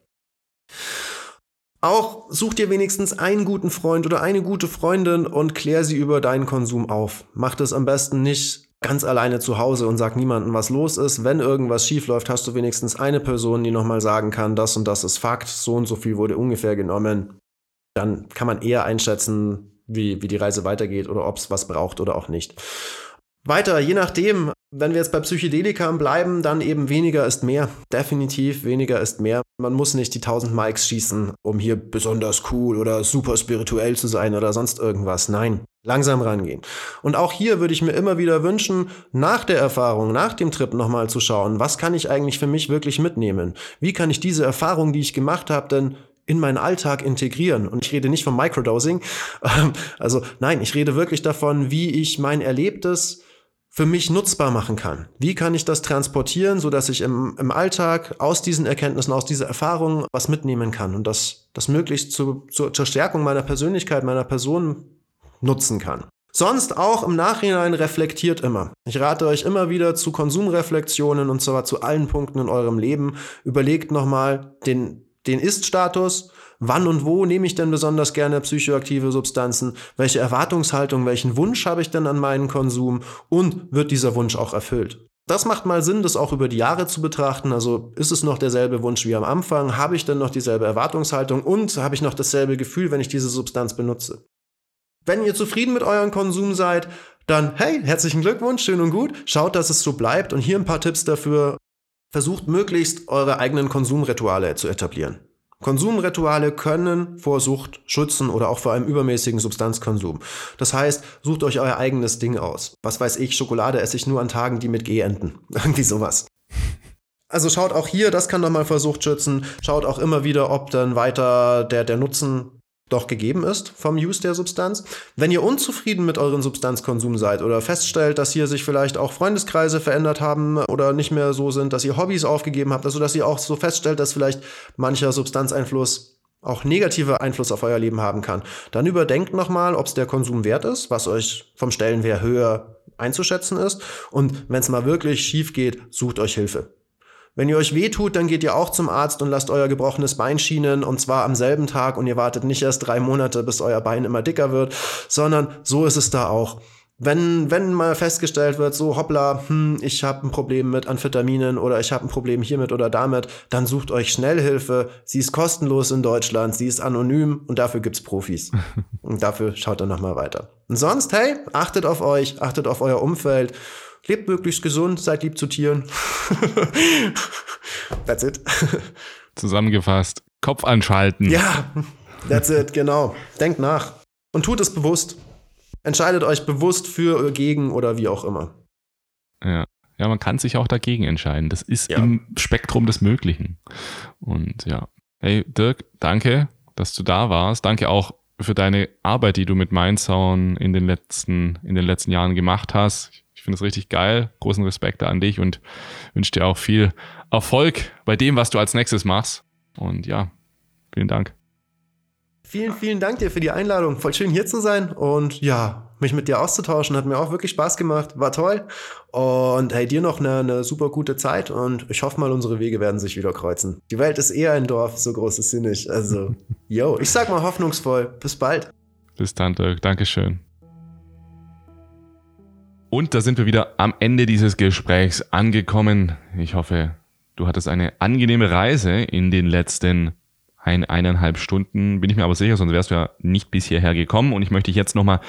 Auch such dir wenigstens einen guten Freund oder eine gute Freundin und klär sie über deinen Konsum auf. Mach das am besten nicht ganz alleine zu Hause und sag niemandem, was los ist. Wenn irgendwas schief läuft, hast du wenigstens eine Person, die nochmal sagen kann, das und das ist Fakt, so und so viel wurde ungefähr genommen. Dann kann man eher einschätzen, wie, wie die Reise weitergeht oder ob es was braucht oder auch nicht. Weiter, je nachdem, wenn wir jetzt bei Psychedelika bleiben, dann eben weniger ist mehr. Definitiv weniger ist mehr. Man muss nicht die 1000 Mikes schießen, um hier besonders cool oder super spirituell zu sein oder sonst irgendwas. Nein, langsam rangehen. Und auch hier würde ich mir immer wieder wünschen, nach der Erfahrung, nach dem Trip nochmal zu schauen, was kann ich eigentlich für mich wirklich mitnehmen? Wie kann ich diese Erfahrung, die ich gemacht habe, denn in meinen Alltag integrieren. Und ich rede nicht vom Microdosing. Ähm, also nein, ich rede wirklich davon, wie ich mein Erlebtes für mich nutzbar machen kann. Wie kann ich das transportieren, so dass ich im, im Alltag aus diesen Erkenntnissen, aus dieser Erfahrung was mitnehmen kann und das, das möglichst zu, zu, zur Stärkung meiner Persönlichkeit, meiner Person nutzen kann. Sonst auch im Nachhinein reflektiert immer. Ich rate euch immer wieder zu Konsumreflexionen und zwar zu allen Punkten in eurem Leben. Überlegt nochmal den den Ist-Status, wann und wo nehme ich denn besonders gerne psychoaktive Substanzen, welche Erwartungshaltung, welchen Wunsch habe ich denn an meinen Konsum und wird dieser Wunsch auch erfüllt. Das macht mal Sinn, das auch über die Jahre zu betrachten. Also ist es noch derselbe Wunsch wie am Anfang? Habe ich denn noch dieselbe Erwartungshaltung und habe ich noch dasselbe Gefühl, wenn ich diese Substanz benutze? Wenn ihr zufrieden mit eurem Konsum seid, dann hey, herzlichen Glückwunsch, schön und gut. Schaut, dass es so bleibt und hier ein paar Tipps dafür, Versucht möglichst eure eigenen Konsumrituale zu etablieren. Konsumrituale können vor Sucht schützen oder auch vor einem übermäßigen Substanzkonsum. Das heißt, sucht euch euer eigenes Ding aus. Was weiß ich, Schokolade esse ich nur an Tagen, die mit G enden. Irgendwie sowas. Also schaut auch hier, das kann nochmal vor Sucht schützen. Schaut auch immer wieder, ob dann weiter der, der Nutzen doch gegeben ist vom Use der Substanz. Wenn ihr unzufrieden mit eurem Substanzkonsum seid oder feststellt, dass hier sich vielleicht auch Freundeskreise verändert haben oder nicht mehr so sind, dass ihr Hobbys aufgegeben habt, also dass ihr auch so feststellt, dass vielleicht mancher Substanzeinfluss auch negative Einfluss auf euer Leben haben kann, dann überdenkt nochmal, ob es der Konsum wert ist, was euch vom Stellenwert höher einzuschätzen ist. Und wenn es mal wirklich schief geht, sucht euch Hilfe. Wenn ihr euch wehtut, dann geht ihr auch zum Arzt und lasst euer gebrochenes Bein schienen und zwar am selben Tag und ihr wartet nicht erst drei Monate, bis euer Bein immer dicker wird, sondern so ist es da auch. wenn, wenn mal festgestellt wird, so hoppla, hm, ich habe ein Problem mit Amphetaminen oder ich habe ein Problem hiermit oder damit, dann sucht euch Schnellhilfe. Sie ist kostenlos in Deutschland, sie ist anonym und dafür gibt's Profis. und dafür schaut dann nochmal weiter. Und sonst, hey, achtet auf euch, achtet auf euer Umfeld, lebt möglichst gesund, seid lieb zu Tieren. That's it. Zusammengefasst, Kopf anschalten. Ja, that's it, genau. Denkt nach und tut es bewusst. Entscheidet euch bewusst für, gegen oder wie auch immer. Ja. Ja, man kann sich auch dagegen entscheiden. Das ist ja. im Spektrum des Möglichen. Und ja. Hey, Dirk, danke, dass du da warst. Danke auch für deine Arbeit, die du mit Mindsound in den letzten, in den letzten Jahren gemacht hast. Ich finde es richtig geil. Großen Respekt an dich und wünsche dir auch viel Erfolg bei dem, was du als nächstes machst. Und ja, vielen Dank. Vielen, vielen Dank dir für die Einladung. Voll schön hier zu sein und ja, mich mit dir auszutauschen. Hat mir auch wirklich Spaß gemacht. War toll. Und hey, dir noch eine, eine super gute Zeit und ich hoffe mal, unsere Wege werden sich wieder kreuzen. Die Welt ist eher ein Dorf, so groß ist sie nicht. Also, yo, ich sag mal hoffnungsvoll. Bis bald. Bis dann, Dirk. Dankeschön. Und da sind wir wieder am Ende dieses Gesprächs angekommen. Ich hoffe, du hattest eine angenehme Reise in den letzten ein, eineinhalb Stunden, bin ich mir aber sicher, sonst wärst du ja nicht bis hierher gekommen. Und ich möchte dich jetzt nochmal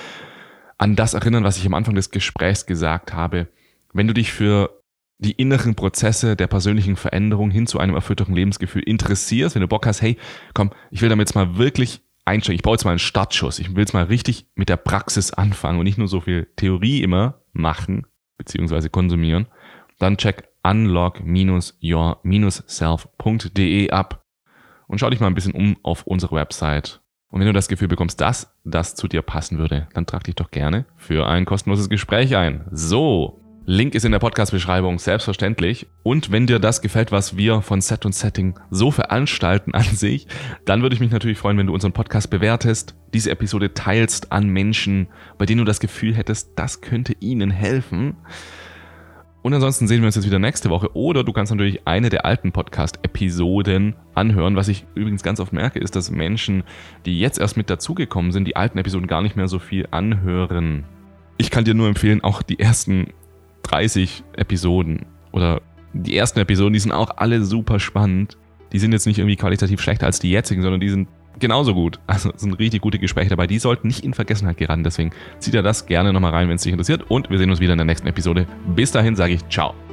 an das erinnern, was ich am Anfang des Gesprächs gesagt habe. Wenn du dich für die inneren Prozesse der persönlichen Veränderung hin zu einem erfüllteren Lebensgefühl interessierst, wenn du Bock hast, hey, komm, ich will damit jetzt mal wirklich einsteigen. Ich baue jetzt mal einen Startschuss. Ich will jetzt mal richtig mit der Praxis anfangen und nicht nur so viel Theorie immer machen, beziehungsweise konsumieren. Dann check unlock-your-self.de ab und schau dich mal ein bisschen um auf unsere Website. Und wenn du das Gefühl bekommst, dass das zu dir passen würde, dann trag dich doch gerne für ein kostenloses Gespräch ein. So, Link ist in der Podcast-Beschreibung, selbstverständlich. Und wenn dir das gefällt, was wir von Set und Setting so veranstalten an sich, dann würde ich mich natürlich freuen, wenn du unseren Podcast bewertest, diese Episode teilst an Menschen, bei denen du das Gefühl hättest, das könnte ihnen helfen. Und ansonsten sehen wir uns jetzt wieder nächste Woche. Oder du kannst natürlich eine der alten Podcast-Episoden anhören. Was ich übrigens ganz oft merke, ist, dass Menschen, die jetzt erst mit dazugekommen sind, die alten Episoden gar nicht mehr so viel anhören. Ich kann dir nur empfehlen, auch die ersten 30 Episoden oder die ersten Episoden, die sind auch alle super spannend. Die sind jetzt nicht irgendwie qualitativ schlechter als die jetzigen, sondern die sind genauso gut. Also es sind richtig gute Gespräche dabei. Die sollten nicht in Vergessenheit geraten. Deswegen zieht ihr das gerne nochmal rein, wenn es dich interessiert. Und wir sehen uns wieder in der nächsten Episode. Bis dahin sage ich ciao.